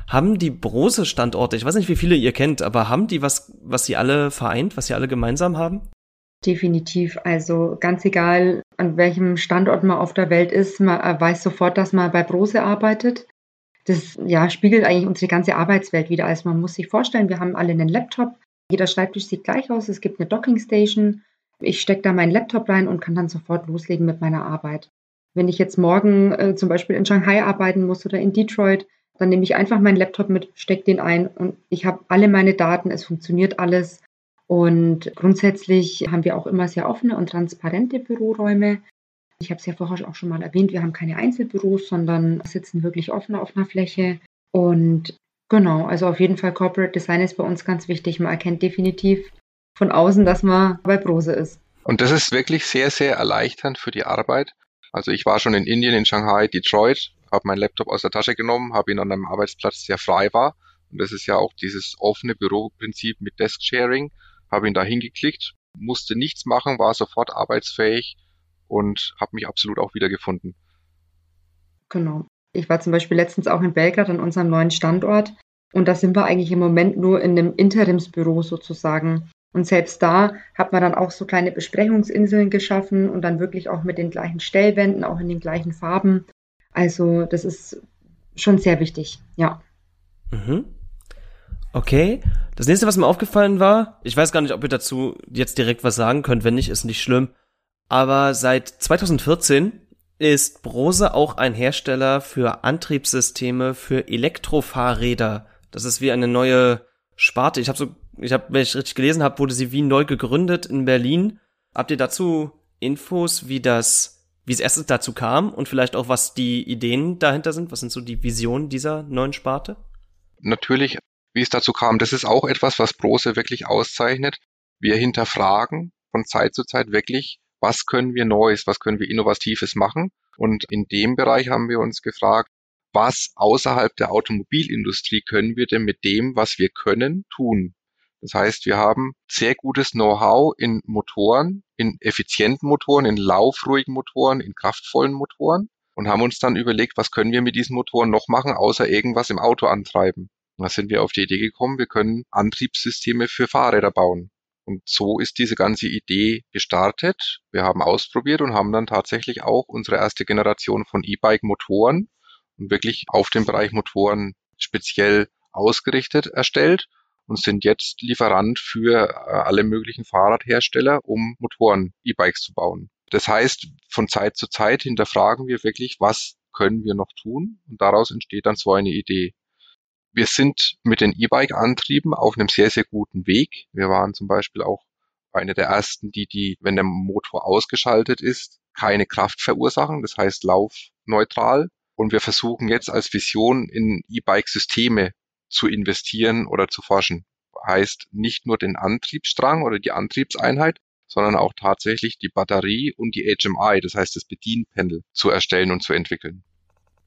[SPEAKER 2] Haben die Brose-Standorte, ich weiß nicht, wie viele ihr kennt, aber haben die was, was sie alle vereint, was sie alle gemeinsam haben?
[SPEAKER 4] Definitiv. Also ganz egal, an welchem Standort man auf der Welt ist, man weiß sofort, dass man bei Brose arbeitet. Das ja, spiegelt eigentlich unsere ganze Arbeitswelt wieder. Also man muss sich vorstellen, wir haben alle einen Laptop. Jeder Schreibtisch sieht gleich aus. Es gibt eine Dockingstation. Ich stecke da meinen Laptop rein und kann dann sofort loslegen mit meiner Arbeit. Wenn ich jetzt morgen äh, zum Beispiel in Shanghai arbeiten muss oder in Detroit, dann nehme ich einfach meinen Laptop mit, stecke den ein und ich habe alle meine Daten, es funktioniert alles. Und grundsätzlich haben wir auch immer sehr offene und transparente Büroräume. Ich habe es ja vorher auch schon mal erwähnt, wir haben keine Einzelbüros, sondern sitzen wirklich offen auf einer Fläche. Und genau, also auf jeden Fall Corporate Design ist bei uns ganz wichtig. Man erkennt definitiv von außen, dass man bei Brose ist.
[SPEAKER 3] Und das ist wirklich sehr, sehr erleichternd für die Arbeit, also ich war schon in Indien, in Shanghai, Detroit, habe meinen Laptop aus der Tasche genommen, habe ihn an einem Arbeitsplatz, der frei war. Und das ist ja auch dieses offene Büroprinzip mit Desk Sharing. Habe ihn da hingeklickt, musste nichts machen, war sofort arbeitsfähig und habe mich absolut auch wiedergefunden.
[SPEAKER 4] Genau. Ich war zum Beispiel letztens auch in Belgrad an unserem neuen Standort und da sind wir eigentlich im Moment nur in einem Interimsbüro sozusagen. Und selbst da hat man dann auch so kleine Besprechungsinseln geschaffen und dann wirklich auch mit den gleichen Stellwänden, auch in den gleichen Farben. Also das ist schon sehr wichtig, ja.
[SPEAKER 2] Mhm. Okay. Das nächste, was mir aufgefallen war, ich weiß gar nicht, ob ihr dazu jetzt direkt was sagen könnt, wenn nicht, ist nicht schlimm. Aber seit 2014 ist Brose auch ein Hersteller für Antriebssysteme für Elektrofahrräder. Das ist wie eine neue Sparte. Ich habe so ich habe, wenn ich richtig gelesen habe, wurde sie wie neu gegründet in Berlin. Habt ihr dazu Infos, wie das, wie es erstens dazu kam und vielleicht auch, was die Ideen dahinter sind? Was sind so die Visionen dieser neuen Sparte?
[SPEAKER 3] Natürlich, wie es dazu kam, das ist auch etwas, was Brose wirklich auszeichnet. Wir hinterfragen von Zeit zu Zeit wirklich, was können wir Neues, was können wir Innovatives machen. Und in dem Bereich haben wir uns gefragt, was außerhalb der Automobilindustrie können wir denn mit dem, was wir können, tun? Das heißt, wir haben sehr gutes Know-how in Motoren, in effizienten Motoren, in laufruhigen Motoren, in kraftvollen Motoren und haben uns dann überlegt, was können wir mit diesen Motoren noch machen, außer irgendwas im Auto antreiben. da sind wir auf die Idee gekommen, wir können Antriebssysteme für Fahrräder bauen. Und so ist diese ganze Idee gestartet. Wir haben ausprobiert und haben dann tatsächlich auch unsere erste Generation von E-Bike-Motoren und wirklich auf den Bereich Motoren speziell ausgerichtet erstellt und sind jetzt Lieferant für äh, alle möglichen Fahrradhersteller, um Motoren, E-Bikes zu bauen. Das heißt, von Zeit zu Zeit hinterfragen wir wirklich, was können wir noch tun? Und daraus entsteht dann so eine Idee. Wir sind mit den E-Bike-Antrieben auf einem sehr, sehr guten Weg. Wir waren zum Beispiel auch eine der ersten, die, die, wenn der Motor ausgeschaltet ist, keine Kraft verursachen, das heißt laufneutral. Und wir versuchen jetzt als Vision in E-Bike-Systeme zu investieren oder zu forschen. Heißt nicht nur den Antriebsstrang oder die Antriebseinheit, sondern auch tatsächlich die Batterie und die HMI, das heißt das Bedienpendel, zu erstellen und zu entwickeln.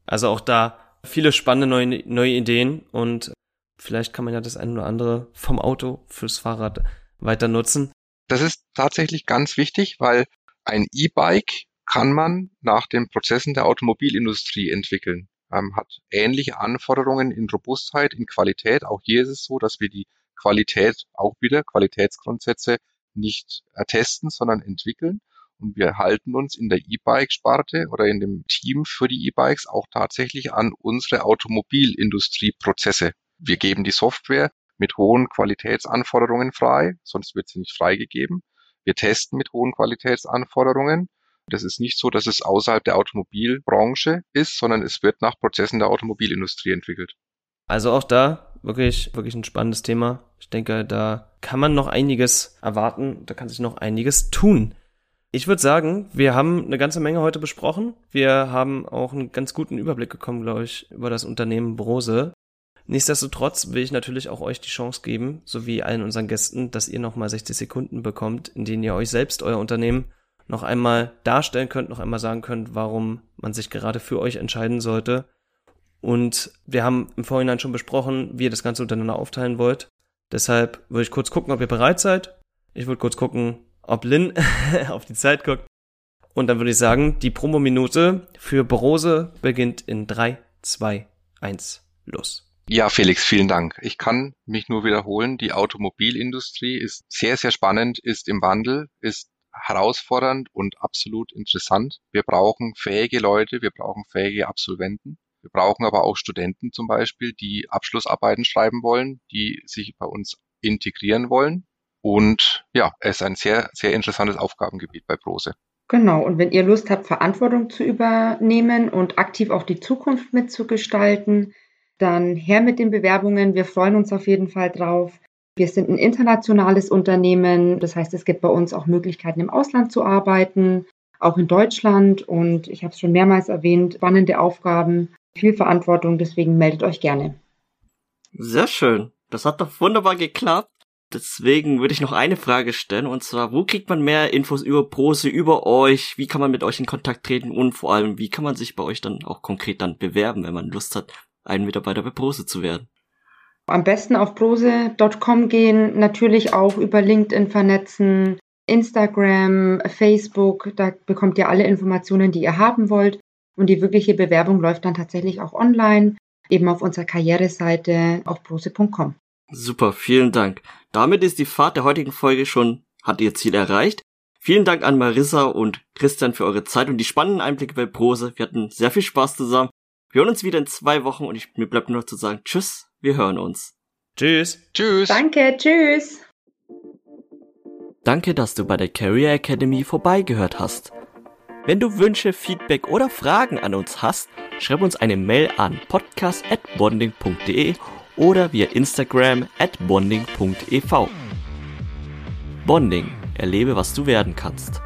[SPEAKER 2] Also auch da viele spannende neue, neue Ideen und vielleicht kann man ja das eine oder andere vom Auto fürs Fahrrad weiter nutzen.
[SPEAKER 3] Das ist tatsächlich ganz wichtig, weil ein E-Bike kann man nach den Prozessen der Automobilindustrie entwickeln ähm, hat ähnliche Anforderungen in Robustheit, in Qualität. Auch hier ist es so, dass wir die Qualität auch wieder, Qualitätsgrundsätze nicht testen, sondern entwickeln. Und wir halten uns in der E-Bike-Sparte oder in dem Team für die E-Bikes auch tatsächlich an unsere Automobilindustrieprozesse. Wir geben die Software mit hohen Qualitätsanforderungen frei, sonst wird sie nicht freigegeben. Wir testen mit hohen Qualitätsanforderungen das ist nicht so, dass es außerhalb der Automobilbranche ist, sondern es wird nach Prozessen der Automobilindustrie entwickelt.
[SPEAKER 2] Also auch da wirklich, wirklich ein spannendes Thema. Ich denke, da kann man noch einiges erwarten, da kann sich noch einiges tun. Ich würde sagen, wir haben eine ganze Menge heute besprochen. Wir haben auch einen ganz guten Überblick bekommen, glaube ich, über das Unternehmen Brose. Nichtsdestotrotz will ich natürlich auch euch die Chance geben, sowie allen unseren Gästen, dass ihr nochmal 60 Sekunden bekommt, in denen ihr euch selbst euer Unternehmen noch einmal darstellen könnt, noch einmal sagen könnt, warum man sich gerade für euch entscheiden sollte. Und wir haben im Vorhinein schon besprochen, wie ihr das Ganze untereinander aufteilen wollt. Deshalb würde ich kurz gucken, ob ihr bereit seid. Ich würde kurz gucken, ob Lin [laughs] auf die Zeit guckt. Und dann würde ich sagen, die Promo-Minute für Brose beginnt in 3, 2, 1, los.
[SPEAKER 3] Ja, Felix, vielen Dank. Ich kann mich nur wiederholen. Die Automobilindustrie ist sehr, sehr spannend, ist im Wandel, ist herausfordernd und absolut interessant. Wir brauchen fähige Leute, wir brauchen fähige Absolventen. Wir brauchen aber auch Studenten zum Beispiel, die Abschlussarbeiten schreiben wollen, die sich bei uns integrieren wollen. Und ja, es ist ein sehr, sehr interessantes Aufgabengebiet bei Prose.
[SPEAKER 4] Genau, und wenn ihr Lust habt, Verantwortung zu übernehmen und aktiv auch die Zukunft mitzugestalten, dann her mit den Bewerbungen. Wir freuen uns auf jeden Fall drauf. Wir sind ein internationales Unternehmen. Das heißt, es gibt bei uns auch Möglichkeiten, im Ausland zu arbeiten, auch in Deutschland. Und ich habe es schon mehrmals erwähnt, spannende Aufgaben, viel Verantwortung. Deswegen meldet euch gerne.
[SPEAKER 1] Sehr schön. Das hat doch wunderbar geklappt. Deswegen würde ich noch eine Frage stellen, und zwar, wo kriegt man mehr Infos über Prose, über euch? Wie kann man mit euch in Kontakt treten? Und vor allem, wie kann man sich bei euch dann auch konkret dann bewerben, wenn man Lust hat, ein Mitarbeiter bei Prose zu werden?
[SPEAKER 4] Am besten auf brose.com gehen, natürlich auch über LinkedIn vernetzen, Instagram, Facebook, da bekommt ihr alle Informationen, die ihr haben wollt. Und die wirkliche Bewerbung läuft dann tatsächlich auch online, eben auf unserer Karriereseite auf brose.com.
[SPEAKER 1] Super, vielen Dank. Damit ist die Fahrt der heutigen Folge schon, hat ihr Ziel erreicht. Vielen Dank an Marissa und Christian für eure Zeit und die spannenden Einblicke bei Brose. Wir hatten sehr viel Spaß zusammen. Wir hören uns wieder in zwei Wochen und ich, mir bleibt nur noch zu sagen, tschüss wir hören uns.
[SPEAKER 2] Tschüss.
[SPEAKER 3] Tschüss.
[SPEAKER 4] Danke, tschüss.
[SPEAKER 1] Danke, dass du bei der Career Academy vorbeigehört hast. Wenn du Wünsche, Feedback oder Fragen an uns hast, schreib uns eine Mail an podcast@bonding.de oder via Instagram at bonding.ev. Bonding, erlebe, was du werden kannst.